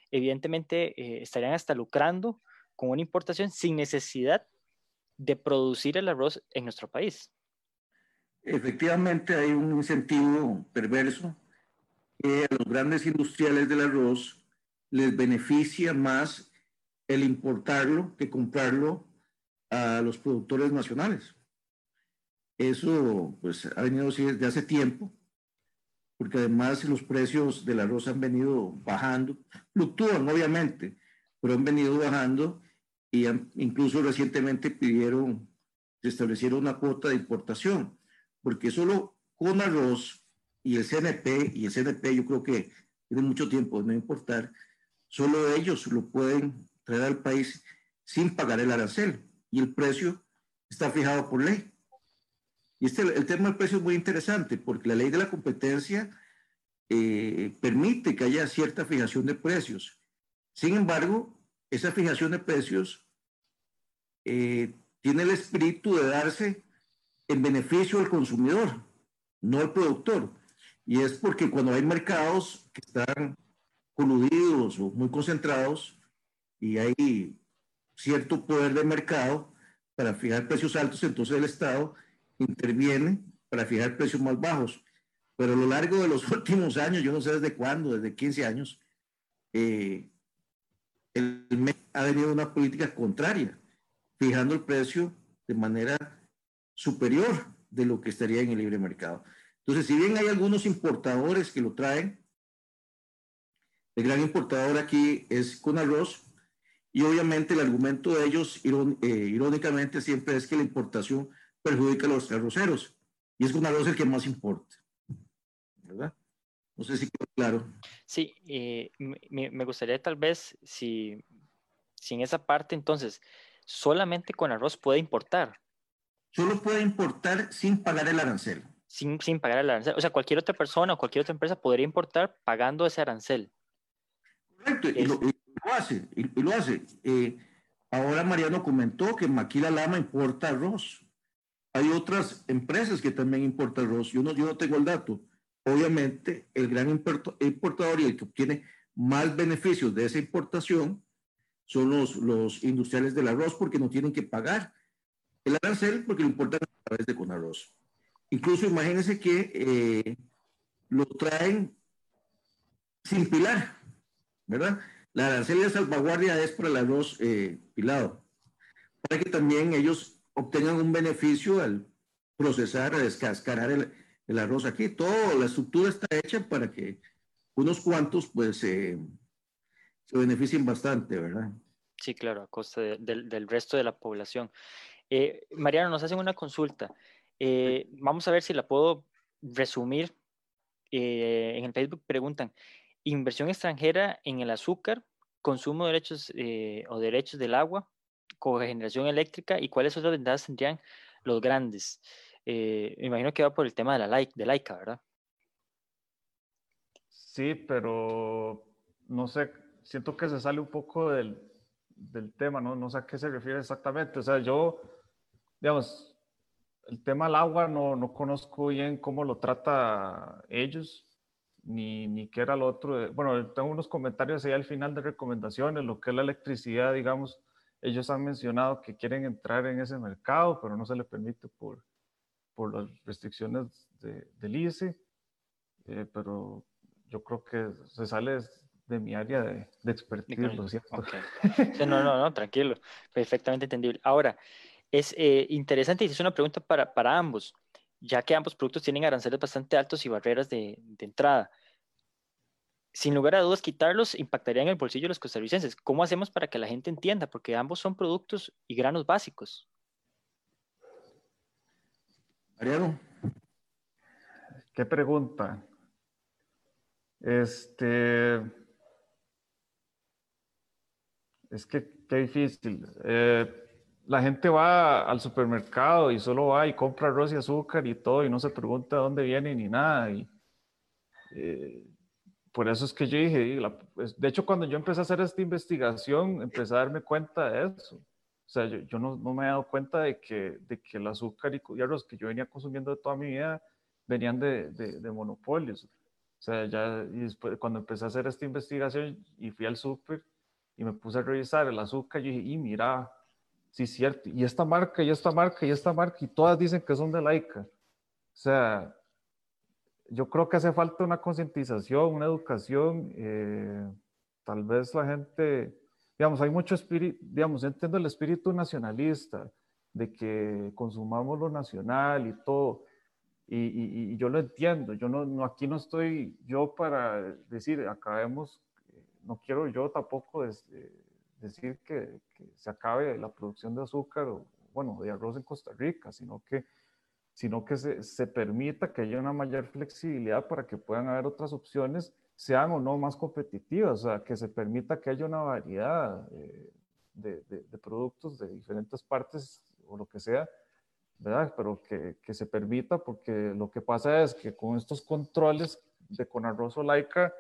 evidentemente eh, estarían hasta lucrando con una importación sin necesidad de producir el arroz en nuestro país. Efectivamente hay un incentivo perverso que a los grandes industriales del arroz les beneficia más el importarlo que comprarlo a los productores nacionales. Eso pues ha venido así desde hace tiempo, porque además los precios del arroz han venido bajando, fluctúan obviamente, pero han venido bajando y incluso recientemente pidieron, se establecieron una cuota de importación, porque solo con arroz y el CNP, y el CNP yo creo que tiene mucho tiempo de no importar, solo ellos lo pueden traer al país sin pagar el arancel y el precio está fijado por ley. Y este, el tema del precio es muy interesante porque la ley de la competencia eh, permite que haya cierta fijación de precios. Sin embargo, esa fijación de precios eh, tiene el espíritu de darse en beneficio del consumidor, no al productor. Y es porque cuando hay mercados que están coludidos o muy concentrados, y hay cierto poder de mercado para fijar precios altos, entonces el Estado interviene para fijar precios más bajos. Pero a lo largo de los últimos años, yo no sé desde cuándo, desde 15 años, eh, el MEC ha venido una política contraria, fijando el precio de manera superior de lo que estaría en el libre mercado. Entonces, si bien hay algunos importadores que lo traen, el gran importador aquí es Conarroz, y obviamente el argumento de ellos, eh, irónicamente, siempre es que la importación perjudica a los arroceros. Y es con arroz el que más importa. ¿Verdad? No sé si quedó claro. Sí, eh, me, gustaría tal vez, si, si en esa parte entonces, solamente con arroz puede importar. Solo puede importar sin pagar el arancel. Sin, sin pagar el arancel. O sea, cualquier otra persona o cualquier otra empresa podría importar pagando ese arancel. Correcto. Y lo, lo hace, y, lo hace. Eh, ahora Mariano comentó que Maquila Lama importa arroz. Hay otras empresas que también importan arroz. Yo no, yo no tengo el dato. Obviamente, el gran importador y el que obtiene más beneficios de esa importación son los, los industriales del arroz porque no tienen que pagar el arancel porque lo importan a través de Conarroz. Incluso imagínense que eh, lo traen sin pilar, ¿verdad? La arancel de salvaguardia es para el arroz eh, pilado, para que también ellos obtengan un beneficio al procesar, a descascarar el, arroz aquí. Toda la estructura está hecha para que unos cuantos pues se beneficien bastante, ¿verdad? Sí, claro, a costa del resto de la población. Eh, Mariano, nos hacen una consulta. Eh, vamos a ver si la puedo resumir. en el Facebook preguntan, inversión extranjera en el azúcar, consumo de derechos eh, o derechos del agua, cogeneración eléctrica y cuáles otras ventajas tendrían los grandes. Eh, me imagino que va por el tema de la like, de laica, ¿verdad? Sí, pero no sé, siento que se sale un poco del, del tema, ¿no? No sé a qué se refiere exactamente. O sea, yo, digamos, el tema del agua no, no conozco bien cómo lo trata ellos ni, ni qué era lo otro. bueno, tengo unos comentarios ahí al final de recomendaciones, lo que es la electricidad, digamos, ellos han mencionado que quieren entrar en ese mercado, pero no se le permite por, por las restricciones de, del ICE, eh, pero yo creo que se sale de mi área de, de expertise, lo siento. no, no, no, tranquilo, perfectamente entendible. Ahora, es eh, interesante y es una pregunta para, para ambos ya que ambos productos tienen aranceles bastante altos y barreras de, entrada. Sin lugar a dudas, quitarlos impactaría en el bolsillo de los costarricenses. ¿Cómo hacemos para que la gente entienda? Porque ambos son productos y granos básicos. Mariano. ¿Qué pregunta? Este. Es que qué difícil. Eh, la gente va al supermercado y solo va y compra arroz y azúcar y todo y no se pregunta dónde viene ni nada. Y, eh, por eso es que yo dije, pues, de hecho cuando yo empecé a hacer esta investigación, empecé a darme cuenta de eso. O sea, yo, no, me he dado cuenta de que, de que el azúcar y, arroz que yo venía consumiendo de toda mi vida venían de, de, de monopolios. O sea, ya y después, cuando empecé a hacer esta investigación y fui al súper y me puse a revisar el azúcar, yo dije, y mira, sí, cierto, y esta marca, y esta marca, y esta marca, y todas dicen que son de Laika. O sea, yo creo que hace falta una concientización, una educación, eh, tal vez la gente, digamos, hay mucho espíritu, digamos, entiendo el espíritu nacionalista, de que consumamos lo nacional y todo, y, yo lo entiendo, yo no, no, aquí no estoy yo para decir, acabemos, no quiero yo tampoco este, decir que, se acabe la producción de azúcar o, bueno, de arroz en Costa Rica, sino que, sino que se, se, permita que haya una mayor flexibilidad para que puedan haber otras opciones, sean o no más competitivas, o sea, que se permita que haya una variedad eh, de, de, productos de diferentes partes o lo que sea, ¿verdad? Pero que, que, se permita, porque lo que pasa es que con estos controles de con arroz o laica,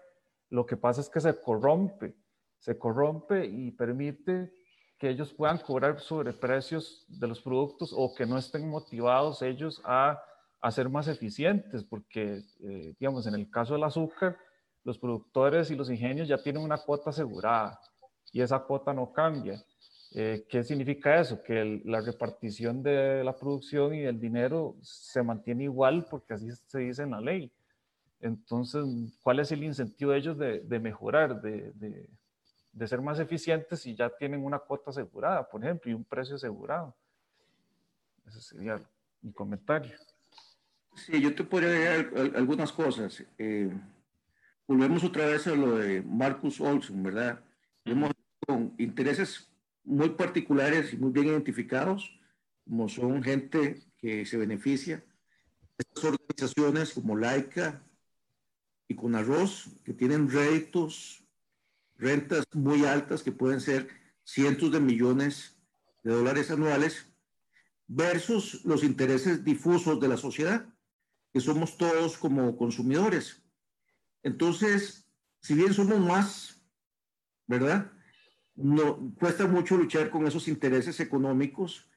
lo que pasa es que se corrompe se corrompe y permite que ellos puedan cobrar sobre precios de los productos o que no estén motivados ellos a, a ser más eficientes, porque, eh, digamos, en el caso del azúcar, los productores y los ingenios ya tienen una cuota asegurada y esa cuota no cambia. Eh, ¿Qué significa eso? Que la repartición de la producción y del dinero se mantiene igual porque así se dice en la ley. Entonces, ¿cuál es el incentivo de ellos de, de mejorar, de, de ser más eficientes y ya tienen una cuota asegurada, por ejemplo, y un precio asegurado. Ese sería mi comentario. Sí, yo te podría agregar algunas cosas. Eh, volvemos otra vez a lo de Marcus Olson, ¿verdad? Hemos con intereses muy particulares y muy bien identificados, como son gente que se beneficia. Estas organizaciones como Laica y con Arroz, que tienen réditos rentas muy altas que pueden ser cientos de millones de dólares anuales, versus los intereses difusos de la sociedad, que somos todos como consumidores. Entonces, si bien somos más, ¿verdad? No, cuesta mucho luchar con esos intereses económicos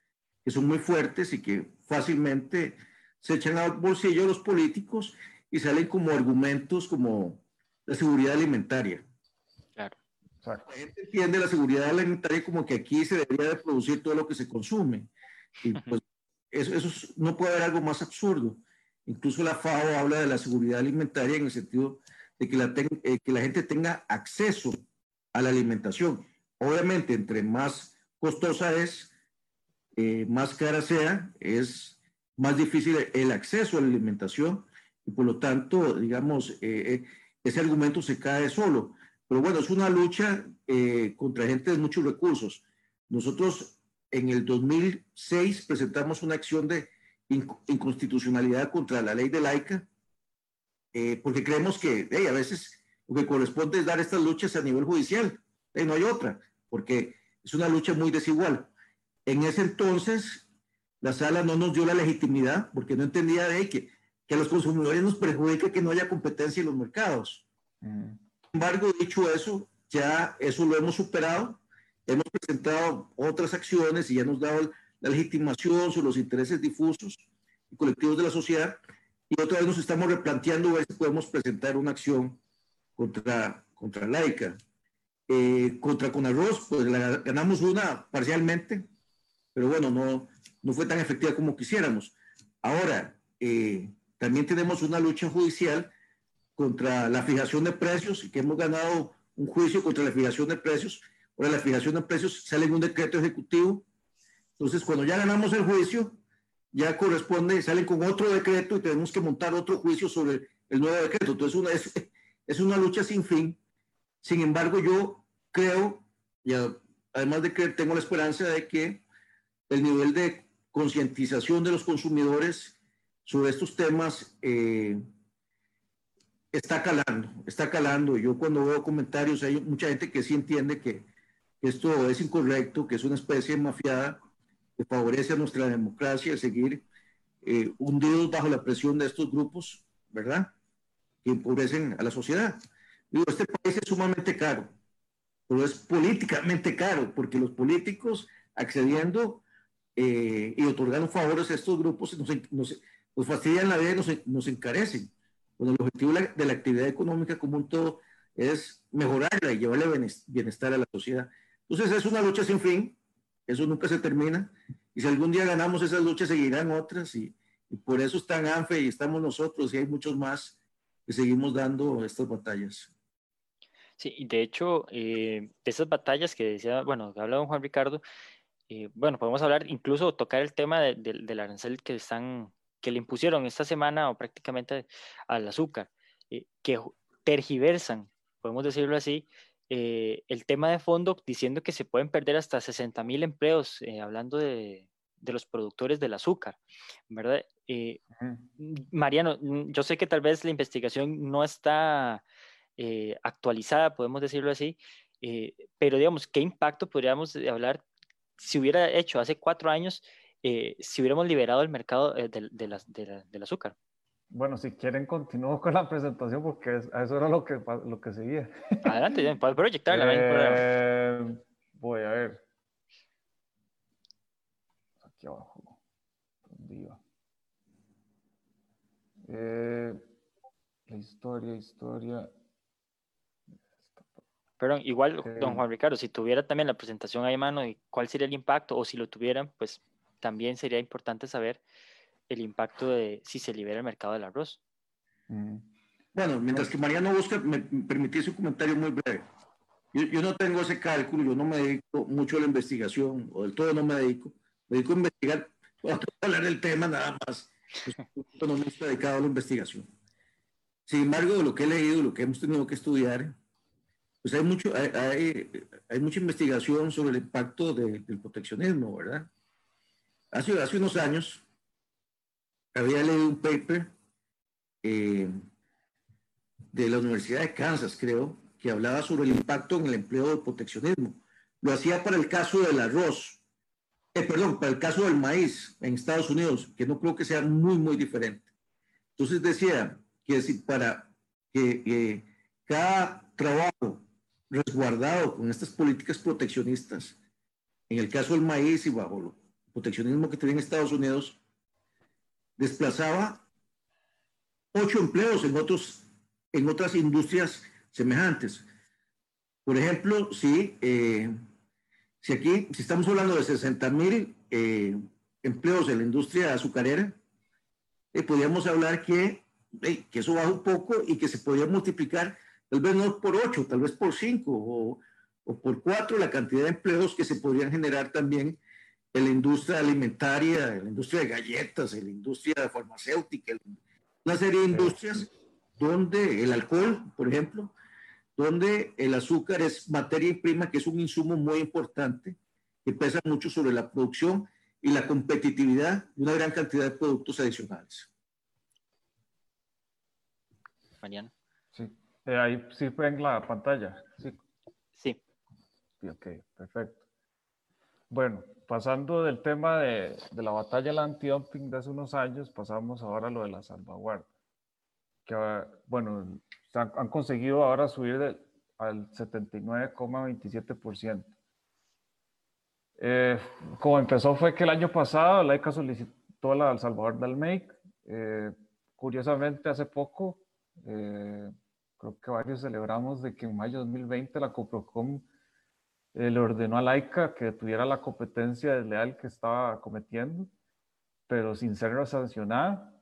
que son muy fuertes y que fácilmente se echan al bolsillo los políticos y salen como argumentos como la seguridad alimentaria. La gente entiende la seguridad alimentaria como que aquí se debería de producir todo lo que se consume. Y pues eso, eso no puede haber algo más absurdo. Incluso la FAO habla de la seguridad alimentaria en el sentido de que la, eh, que la gente tenga acceso a la alimentación. Obviamente, entre más costosa es, eh, más cara sea, es más difícil el acceso a la alimentación y por lo tanto, digamos, eh, ese argumento se cae solo. Pero bueno, es una lucha eh, contra gente de muchos recursos. Nosotros en el 2006 presentamos una acción de inconstitucionalidad contra la ley de laica, eh, porque creemos que a veces lo que corresponde es dar estas luchas a nivel judicial. no hay otra, porque es una lucha muy desigual. En ese entonces, la sala no nos dio la legitimidad porque no entendía de que, que a los consumidores nos perjudica que no haya competencia en los mercados. Mm embargo, dicho eso, ya eso lo hemos superado. Hemos presentado otras acciones y ya nos dado la legitimación sobre los intereses difusos y colectivos de la sociedad. Y otra vez nos estamos replanteando ver si podemos presentar una acción contra, contra laica. Eh, contra Conarroz, pues la ganamos una parcialmente, pero bueno, no, no fue tan efectiva como quisiéramos. Ahora, eh, también tenemos una lucha judicial contra la fijación de precios y que hemos ganado un juicio contra la fijación de precios. Ahora la fijación de precios sale en un decreto ejecutivo. Entonces, cuando ya ganamos el juicio, ya corresponde, salen con otro decreto y tenemos que montar otro juicio sobre el nuevo decreto. Entonces, una, es, es una lucha sin fin. Sin embargo, yo creo, y además de que tengo la esperanza de que el nivel de concientización de los consumidores sobre estos temas eh, está calando, está calando. Yo cuando veo comentarios hay mucha gente que sí entiende que esto es incorrecto, que es una especie de mafiada que favorece a nuestra democracia seguir eh, hundidos bajo la presión de estos grupos, ¿verdad? Que empobrecen a la sociedad. Digo, este país es sumamente caro, pero es políticamente caro, porque los políticos accediendo eh, y otorgando favores a estos grupos nos, nos, nos fastidian la vida y nos, nos encarecen. Bueno, el objetivo de la, actividad económica como un todo es mejorarla y llevarle bienestar a la sociedad. Entonces es una lucha sin fin, eso nunca se termina, y si algún día ganamos esas luchas seguirán otras, y, por eso están ANFE y estamos nosotros, y hay muchos más que seguimos dando estas batallas. Sí, y de hecho, eh, esas batallas que decía, bueno, que habla Juan Ricardo, eh, bueno, podemos hablar, incluso tocar el tema del arancel que están que le impusieron esta semana o prácticamente al azúcar, eh, que tergiversan, podemos decirlo así, eh, el tema de fondo diciendo que se pueden perder hasta 60 mil empleos, eh, hablando de, de, los productores del azúcar, ¿verdad? Mariano, mm, yo sé que tal vez la investigación no está actualizada, podemos decirlo así, pero digamos, ¿qué impacto podríamos hablar si hubiera hecho hace cuatro años eh, si hubiéramos liberado el mercado eh, de, del azúcar. Bueno, si quieren continúo con la presentación porque eso era lo que, lo que seguía. Adelante, puedes proyectarla. Eh, voy a ver. Aquí abajo. la historia, historia. Perdón, igual, don Juan Ricardo, si tuviera también la presentación ahí mano, ¿cuál sería el impacto? O si lo tuvieran, pues también sería importante saber el impacto de si se libera el mercado del arroz. Mm. Bueno, mientras que Mariano busca, me permitís un comentario muy breve. Yo, no tengo ese cálculo, yo no me dedico mucho a la investigación, o del todo no me dedico. Me dedico a investigar, a hablar del tema nada más. no me estoy dedicado a la investigación. Sin embargo, de lo que he leído, lo que hemos tenido que estudiar, pues hay, mucho, hay, hay, mucha investigación sobre el impacto del proteccionismo, ¿verdad? Hace, hace unos años había leído un paper eh, de la Universidad de Kansas, creo, que hablaba sobre el impacto en el empleo del proteccionismo. Lo hacía para el caso del arroz, eh, perdón, para el caso del maíz en Estados Unidos, que no creo que sea muy, muy diferente. Entonces decía que si para que cada trabajo resguardado con estas políticas proteccionistas, en el caso del maíz y bajo proteccionismo que tenía en Estados Unidos, desplazaba ocho empleos en, otros, en otras industrias semejantes. Por ejemplo, si, eh, si aquí, si estamos hablando de 60 mil eh, empleos en la industria azucarera, eh, podríamos hablar que, que eso baja un poco y que se podría multiplicar, tal vez no por ocho, tal vez por cinco o, o por cuatro la cantidad de empleos que se podrían generar también en la industria alimentaria, en la industria de galletas, en la industria farmacéutica, una serie de industrias donde el alcohol, por ejemplo, donde el azúcar es materia prima, que es un insumo muy importante, que pesa mucho sobre la producción y la competitividad de una gran cantidad de productos adicionales. Mariano. Sí, eh, ahí sí ven la pantalla. Sí. Sí. Ok, perfecto. Bueno, pasando del tema de, la batalla del anti-dumping de hace unos años, pasamos ahora a lo de la salvaguarda. Que, bueno, han, conseguido ahora subir al 79,27%. Eh, como empezó fue que el año pasado la ICA solicitó la salvaguarda del MEIC. Eh, curiosamente, hace poco, eh, creo que varios celebramos de que en mayo de 2020 la Coprocom le ordenó a Laika que tuviera la competencia desleal que estaba cometiendo, pero sin ser sancionada.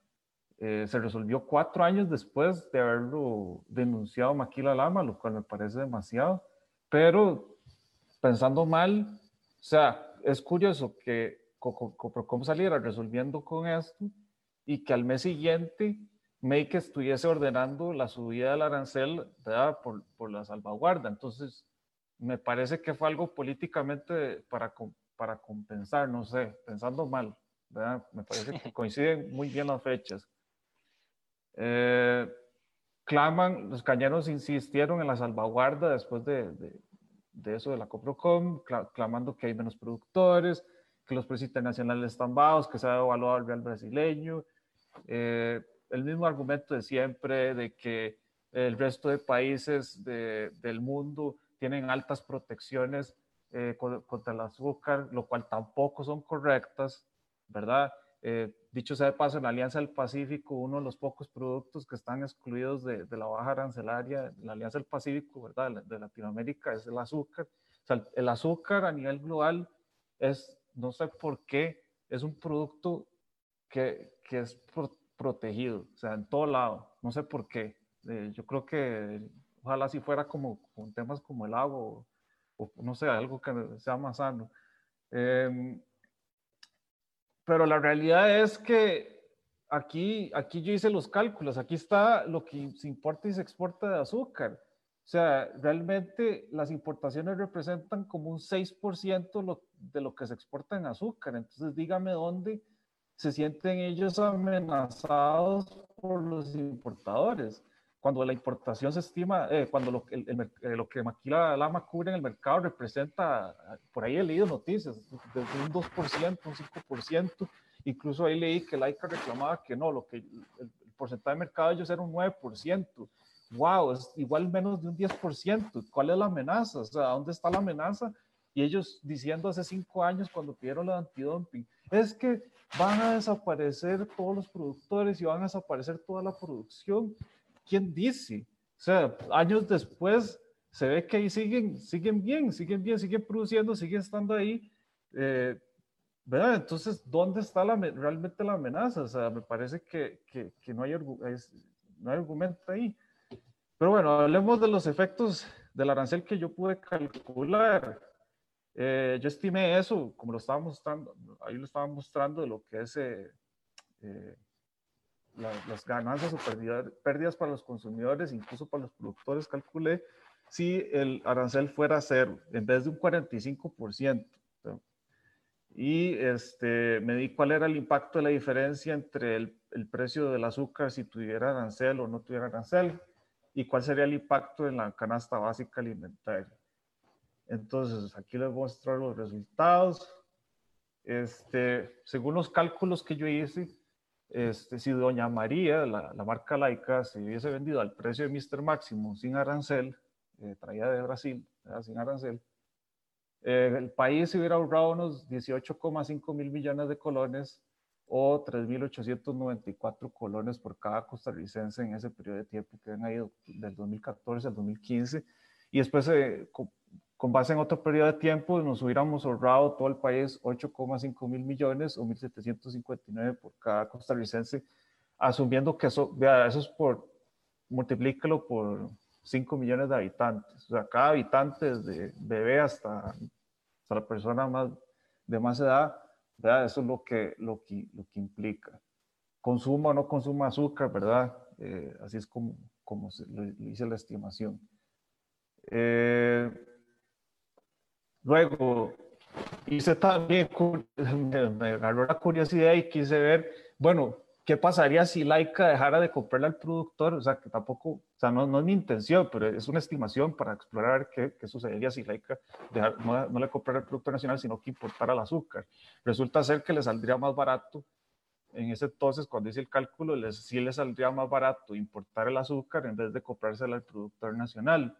Eh, se resolvió cuatro años después de haberlo denunciado Maquila Lama, lo cual me parece demasiado. Pero pensando mal, o sea, es curioso que Coprocom saliera resolviendo con esto y que al mes siguiente Make estuviese ordenando la subida del arancel por, por la salvaguarda. Entonces, me parece que fue algo políticamente para, para compensar, no sé, pensando mal, Me parece que coinciden muy bien las fechas. Eh, claman, los cañeros insistieron en la salvaguarda después de, de, eso de la Coprocom, clamando que hay menos productores, que los precios internacionales están bajos, que se ha evaluado el real brasileño. Eh, el mismo argumento de siempre de que el resto de países del mundo tienen altas protecciones eh, contra el azúcar, lo cual tampoco son correctas, ¿verdad? Eh, dicho sea de paso, en la Alianza del Pacífico, uno de los pocos productos que están excluidos de, la baja arancelaria, la Alianza del Pacífico, ¿verdad? De, Latinoamérica, es el azúcar. O sea, el, azúcar a nivel global es, no sé por qué, es un producto que, que es protegido, o sea, en todo lado, no sé por qué. Eh, yo creo que ojalá si fuera como con temas como el agua o, no sé, algo que sea más sano. Em, pero la realidad es que aquí, aquí yo hice los cálculos, aquí está lo que se importa y se exporta de azúcar. O sea, realmente las importaciones representan como un 6% de lo que se exporta en azúcar. Entonces, dígame dónde se sienten ellos amenazados por los importadores cuando la importación se estima, eh, cuando lo, el, eh, lo que Maquila Lama cubre en el mercado representa, por ahí he leído noticias, desde un 2%, un 5%, incluso ahí leí que Laika reclamaba que no, lo que el, porcentaje de mercado de ellos era un 9%. ¡Wow! Es igual menos de un 10%. ¿Cuál es la amenaza? O sea, ¿dónde está la amenaza? Y ellos diciendo hace cinco años cuando pidieron la antidumping, es que van a desaparecer todos los productores y van a desaparecer toda la producción ¿quién dice? O sea, años después se ve que ahí siguen, siguen bien, siguen bien, siguen produciendo, siguen estando ahí. Eh, ¿verdad? Entonces, ¿dónde está la, realmente la amenaza? O sea, me parece que, que, que no, hay, no hay argumento ahí. Pero bueno, hablemos de los efectos del arancel que yo pude calcular. Eh, yo estimé eso, como lo estaba mostrando, ahí lo estaba mostrando de lo que es eh, eh las ganancias o pérdidas, para los consumidores, incluso para los productores, calculé si el arancel fuera cero en vez de un 45%. Y este, me di cuál era el impacto de la diferencia entre el, el, precio del azúcar si tuviera arancel o no tuviera arancel y cuál sería el impacto en la canasta básica alimentaria. Entonces, aquí les muestro los resultados. Este, según los cálculos que yo hice, este, si Doña María, la, marca laica, se hubiese vendido al precio de Mr. Máximo sin arancel, eh, traída de Brasil, sin arancel, eh, el país se hubiera ahorrado unos 18,5 mil millones de colones o 3.894 colones por cada costarricense en ese periodo de tiempo que han ido del 2014 al 2015. Y después, eh, con base en otro periodo de tiempo, nos hubiéramos ahorrado todo el país 8,5 mil millones o 1.759 por cada costarricense, asumiendo que eso, vea, eso es por, multiplícalo por 5 millones de habitantes. O sea, cada habitante, desde bebé hasta, hasta la persona más, de más edad, ¿verdad? eso es lo que, lo que, lo que implica. Consuma o no consuma azúcar, ¿verdad? Eh, así es como, como se, le, hice la estimación. Eh, Luego, hice también, me, agarró la curiosidad y quise ver, bueno, ¿qué pasaría si Laika dejara de comprarle al productor? O sea, que tampoco, o sea, no, no es mi intención, pero es una estimación para explorar qué, qué sucedería si Laika no, no, le comprara al productor nacional, sino que importara el azúcar. Resulta ser que le saldría más barato, en ese entonces, cuando hice el cálculo, les, sí le saldría más barato importar el azúcar en vez de comprárselo al productor nacional.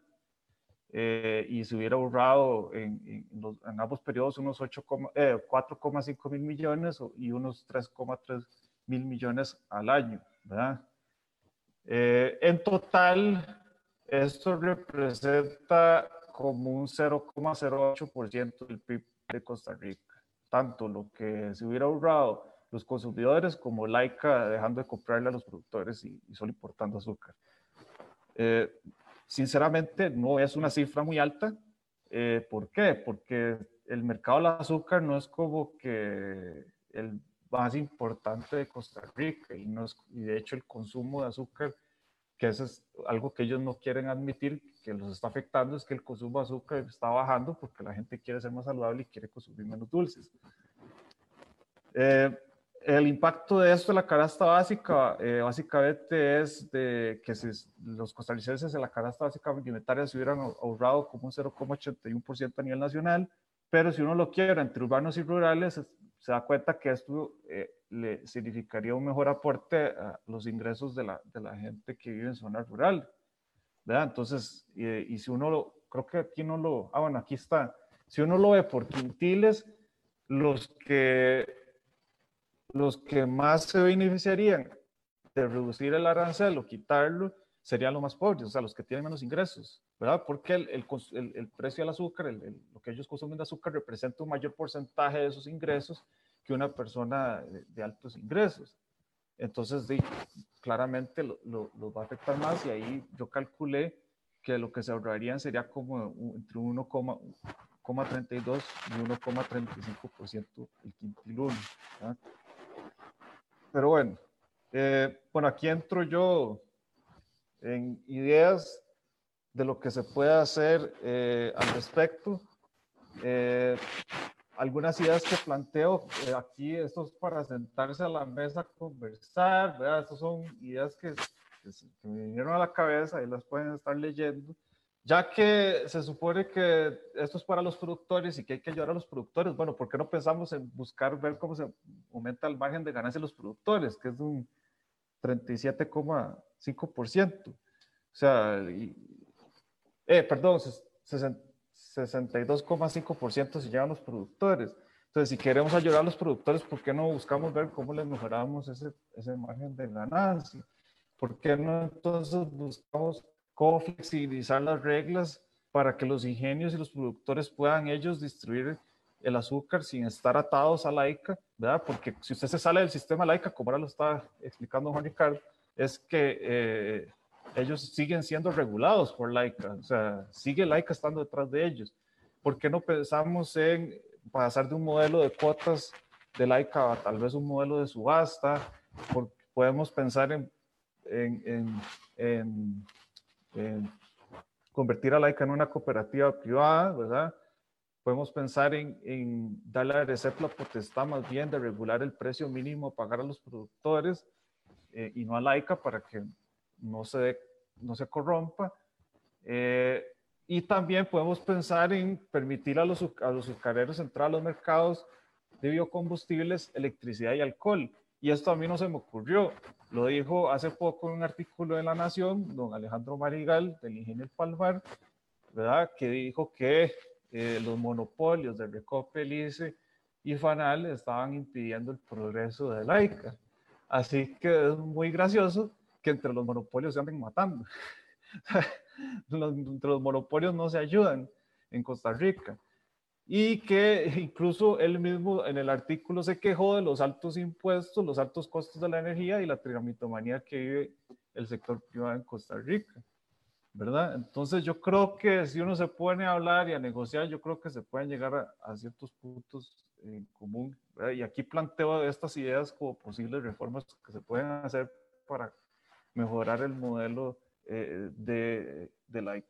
Eh, y se hubiera ahorrado en, en, ambos periodos unos 4,5 eh, mil millones y unos 3,3 mil millones al año, ¿verdad? Eh, en total, esto representa como un 0,08% del PIB de Costa Rica, tanto lo que se hubiera ahorrado los consumidores como Laika dejando de comprarle a los productores y, y solo importando azúcar. Eh, Sinceramente, no es una cifra muy alta. Eh, ¿Por qué? Porque el mercado del azúcar no es como que el más importante de Costa Rica y, no y de hecho el consumo de azúcar, que es algo que ellos no quieren admitir, que los está afectando, es que el consumo de azúcar está bajando porque la gente quiere ser más saludable y quiere consumir menos dulces. Eh, el impacto de esto en la canasta básica, eh, básicamente es de que los costarricenses en la canasta básica alimentaria se hubieran ahorrado como un 0,81% a nivel nacional, pero si uno lo quiere entre urbanos y rurales, se da cuenta que esto eh, le significaría un mejor aporte a los ingresos de la, de la gente que vive en zona rural. ¿verdad? Entonces, y si uno lo, creo que aquí no lo, ah, bueno, aquí está, si uno lo ve por quintiles, los que los que más se beneficiarían de reducir el arancel o quitarlo serían los más pobres, o sea, los que tienen menos ingresos, ¿verdad? Porque el, el, precio del azúcar, lo que ellos consumen de azúcar, representa un mayor porcentaje de esos ingresos que una persona de, altos ingresos. Entonces, claramente lo, va a afectar más y ahí yo calculé que lo que se ahorrarían sería como entre 1,32 y 1,35% el quintil 1. Pero bueno, eh, bueno, aquí entro yo en ideas de lo que se puede hacer eh, al respecto. Eh, algunas ideas que planteo aquí, esto es para sentarse a la mesa a conversar, ¿verdad? Estas son ideas que, que, me vinieron a la cabeza y las pueden estar leyendo ya que se supone que esto es para los productores y que hay que ayudar a los productores, bueno, ¿por qué no pensamos en buscar ver cómo se aumenta el margen de ganancia de los productores, que es un 37,5%? O sea, eh, perdón, 62,5% si llegan los productores. Entonces, si queremos ayudar a los productores, ¿por qué no buscamos ver cómo les mejoramos ese, ese margen de ganancia? ¿Por qué no entonces buscamos cómo flexibilizar las reglas para que los ingenios y los productores puedan ellos distribuir el azúcar sin estar atados a la ICA, ¿verdad? Porque si usted se sale del sistema laica, como ahora lo está explicando Juan Ricardo, es que eh, ellos siguen siendo regulados por laica, o sea, sigue laica estando detrás de ellos. ¿Por qué no pensamos en pasar de un modelo de cuotas de laica a tal vez un modelo de subasta? Porque podemos pensar en, en, en convertir a Laica en una cooperativa privada, ¿verdad? Podemos pensar en, en darle a RECEP la potestad más bien de regular el precio mínimo a pagar a los productores eh, y no a Laica para que no se, no se corrompa. Eh, y también podemos pensar en permitir a los, a los azucareros entrar a los mercados de biocombustibles, electricidad y alcohol. Y esto a mí no se me ocurrió. Lo dijo hace poco en un artículo de La Nación, don Alejandro Marigal, del Ingenio Palmar, ¿verdad? Que dijo que eh, los monopolios de Recope, Lice y Fanal estaban impidiendo el progreso de la ICA. Así que es muy gracioso que entre los monopolios se anden matando. entre los monopolios no se ayudan en Costa Rica y que incluso él mismo en el artículo se quejó de los altos impuestos, los altos costos de la energía y la tramitomanía que vive el sector privado en Costa Rica, ¿verdad? Entonces yo creo que si uno se pone a hablar y a negociar, yo creo que se pueden llegar a, ciertos puntos en común, ¿verdad? Y aquí planteo estas ideas como posibles reformas que se pueden hacer para mejorar el modelo eh, de, de la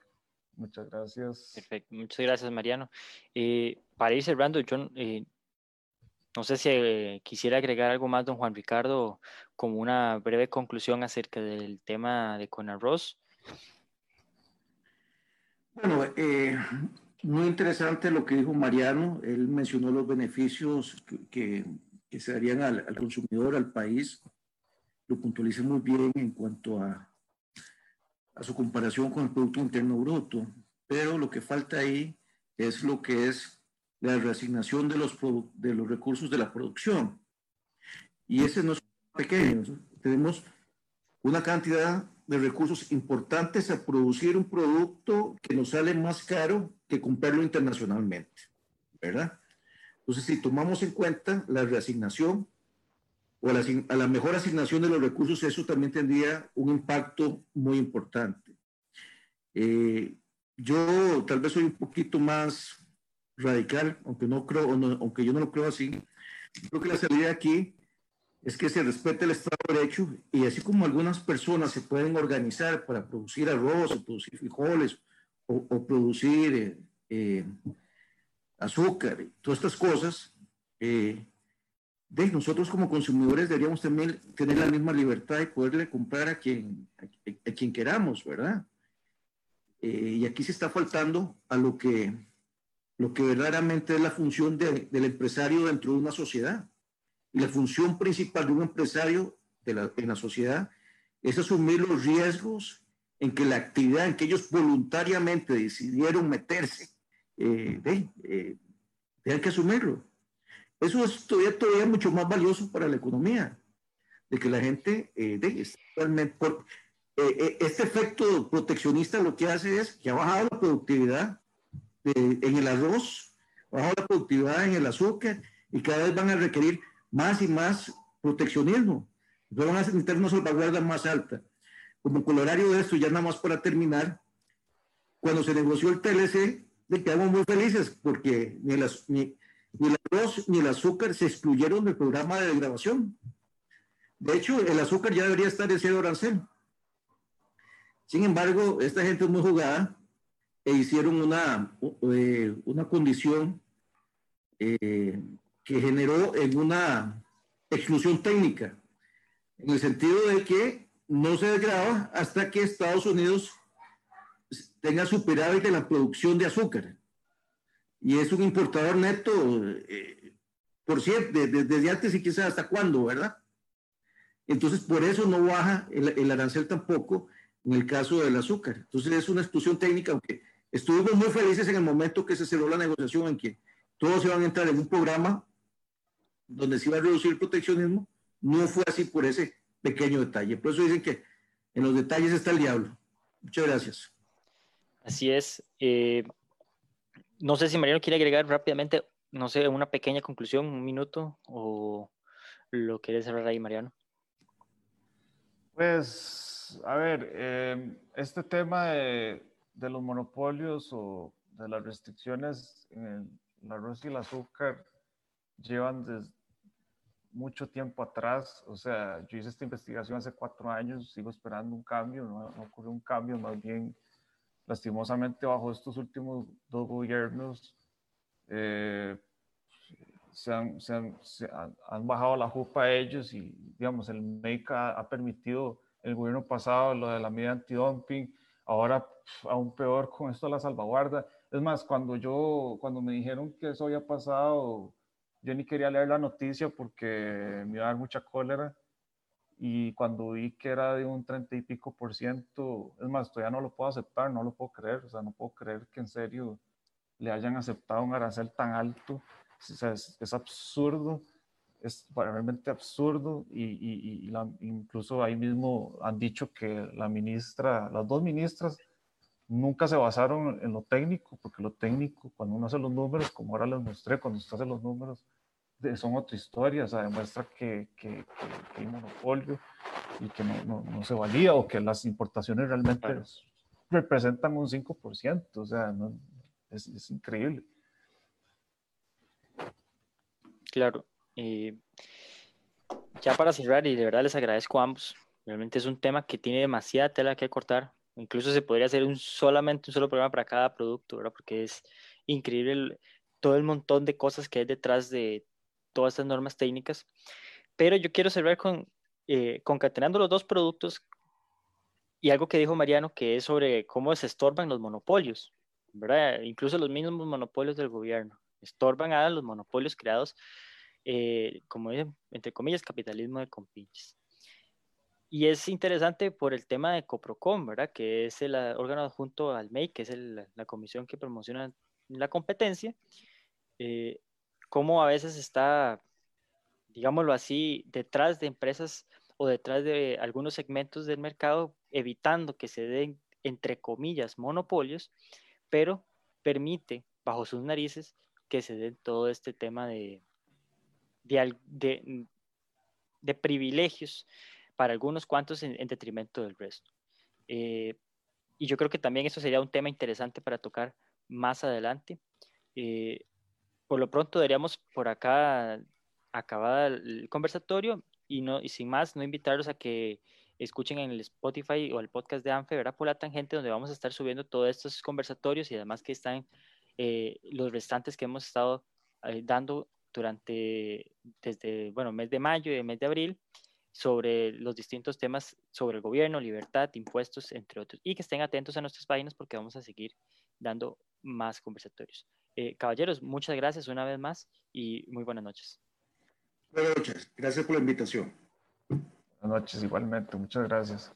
Muchas gracias. Perfecto, muchas gracias Mariano. Eh, para ir cerrando, yo eh, no sé si eh, quisiera agregar algo más, don Juan Ricardo, como una breve conclusión acerca del tema de Conarroz. Bueno, muy interesante lo que dijo Mariano. Él mencionó los beneficios que, que, se darían al, al, consumidor, al país. Lo puntualiza muy bien en cuanto a a su comparación con el Producto Interno Bruto, pero lo que falta ahí es lo que es la reasignación de los, de los recursos de la producción. Y ese no es pequeño. Tenemos una cantidad de recursos importantes a producir un producto que nos sale más caro que comprarlo internacionalmente, ¿verdad? Entonces, si tomamos en cuenta la reasignación, o a la, mejor asignación de los recursos, eso también tendría un impacto muy importante. Eh, yo tal vez soy un poquito más radical, aunque, no creo, aunque yo no lo creo así. Creo que la salida aquí es que se respete el Estado de Derecho y así como algunas personas se pueden organizar para producir arroz o producir frijoles o, producir eh, eh, azúcar, todas estas cosas, de nosotros como consumidores deberíamos también tener la misma libertad de poderle comprar a quien, a, quien queramos, ¿verdad? Eh, y aquí se está faltando a lo que, lo que verdaderamente es la función del empresario dentro de una sociedad. Y la función principal de un empresario de la, en la sociedad es asumir los riesgos en que la actividad en que ellos voluntariamente decidieron meterse, eh, eh, tengan que asumirlo. Eso es todavía, todavía mucho más valioso para la economía, de que la gente, eh, de, por, este efecto proteccionista lo que hace es que ha bajado la productividad en el arroz, ha bajado la productividad en el azúcar y cada vez van a requerir más y más proteccionismo. Van a necesitar una salvaguarda más alta. Como colorario de esto, ya nada más para terminar, cuando se negoció el TLC, quedamos muy felices porque ni, las, ni, ni el arroz ni el azúcar se excluyeron del programa de grabación. De hecho, el azúcar ya debería estar en cero arancel. Sin embargo, esta gente es muy jugada e hicieron una, eh, una condición eh, que generó en una exclusión técnica, en el sentido de que no se desgraba hasta que Estados Unidos tenga superávit de la producción de azúcar. Y es un importador neto, eh, por cierto, desde, antes y quizás hasta cuándo, ¿verdad? Entonces, por eso no baja el, el, arancel tampoco en el caso del azúcar. Entonces, es una exclusión técnica, aunque estuvimos muy felices en el momento que se cerró la negociación en que todos se van a entrar en un programa donde se iba a reducir el proteccionismo, no fue así por ese pequeño detalle. Por eso dicen que en los detalles está el diablo. Muchas gracias. Así es. Eh, no sé si Mariano quiere agregar rápidamente, no sé, una pequeña conclusión, un minuto, o lo quiere cerrar ahí, Mariano. Pues, a ver, eh, este tema de, de, los monopolios o de las restricciones en el arroz y el azúcar llevan desde mucho tiempo atrás, o sea, yo hice esta investigación hace cuatro años, sigo esperando un cambio, no, no ocurrió un cambio, más bien, lastimosamente, bajo estos últimos dos gobiernos, eh, se, han, se, han, han, bajado la jupa a ellos y, digamos, el MEIC ha, permitido el gobierno pasado lo de la medida antidumping, ahora aún peor con esto de la salvaguarda. Es más, cuando yo, cuando me dijeron que eso había pasado, yo ni quería leer la noticia porque me iba a dar mucha cólera. Y cuando vi que era de un 30 y pico por ciento, es más, todavía no lo puedo aceptar, no lo puedo creer. O sea, no puedo creer que en serio le hayan aceptado un arancel tan alto. O sea, es, absurdo, es realmente absurdo. Y, y, y la, incluso ahí mismo han dicho que la ministra, las dos ministras, nunca se basaron en lo técnico, porque lo técnico, cuando uno hace los números, como ahora les mostré, cuando usted hace los números, son otra historia, o sea, demuestra que, que, hay monopolio y que no, no, no, se valía o que las importaciones realmente representan un 5%, o sea, es, es, increíble. Claro. Eh, ya para cerrar, y de verdad les agradezco a ambos, realmente es un tema que tiene demasiada tela que cortar, incluso se podría hacer un solamente un solo programa para cada producto, ¿verdad? Porque es increíble todo el montón de cosas que hay detrás de todas estas normas técnicas. Pero yo quiero cerrar con, eh, concatenando los dos productos y algo que dijo Mariano, que es sobre cómo se estorban los monopolios, ¿verdad? Incluso los mismos monopolios del gobierno. Estorban a los monopolios creados, eh, como dicen, entre comillas, capitalismo de compinches. Y es interesante por el tema de Coprocom, ¿verdad? Que es el órgano junto al MEI, que es la comisión que promociona la competencia. Eh, cómo a veces está, digámoslo así, detrás de empresas o detrás de algunos segmentos del mercado, evitando que se den, entre comillas, monopolios, pero permite, bajo sus narices, que se den todo este tema de, de, privilegios para algunos cuantos en, detrimento del resto. Eh, y yo creo que también eso sería un tema interesante para tocar más adelante. Eh, por lo pronto deberíamos por acá acabar el conversatorio y, no, y sin más, no invitarlos a que escuchen en el Spotify o el podcast de ANFE, ¿verdad? Por la tangente, donde vamos a estar subiendo todos estos conversatorios y además que están eh, los restantes que hemos estado eh, dando durante, desde, bueno, mes de mayo y mes de abril, sobre los distintos temas sobre el gobierno, libertad, impuestos, entre otros. Y que estén atentos a nuestras páginas porque vamos a seguir dando más conversatorios. Eh, caballeros, muchas gracias una vez más y muy buenas noches. Buenas noches, gracias por la invitación. Buenas noches, igualmente, muchas gracias.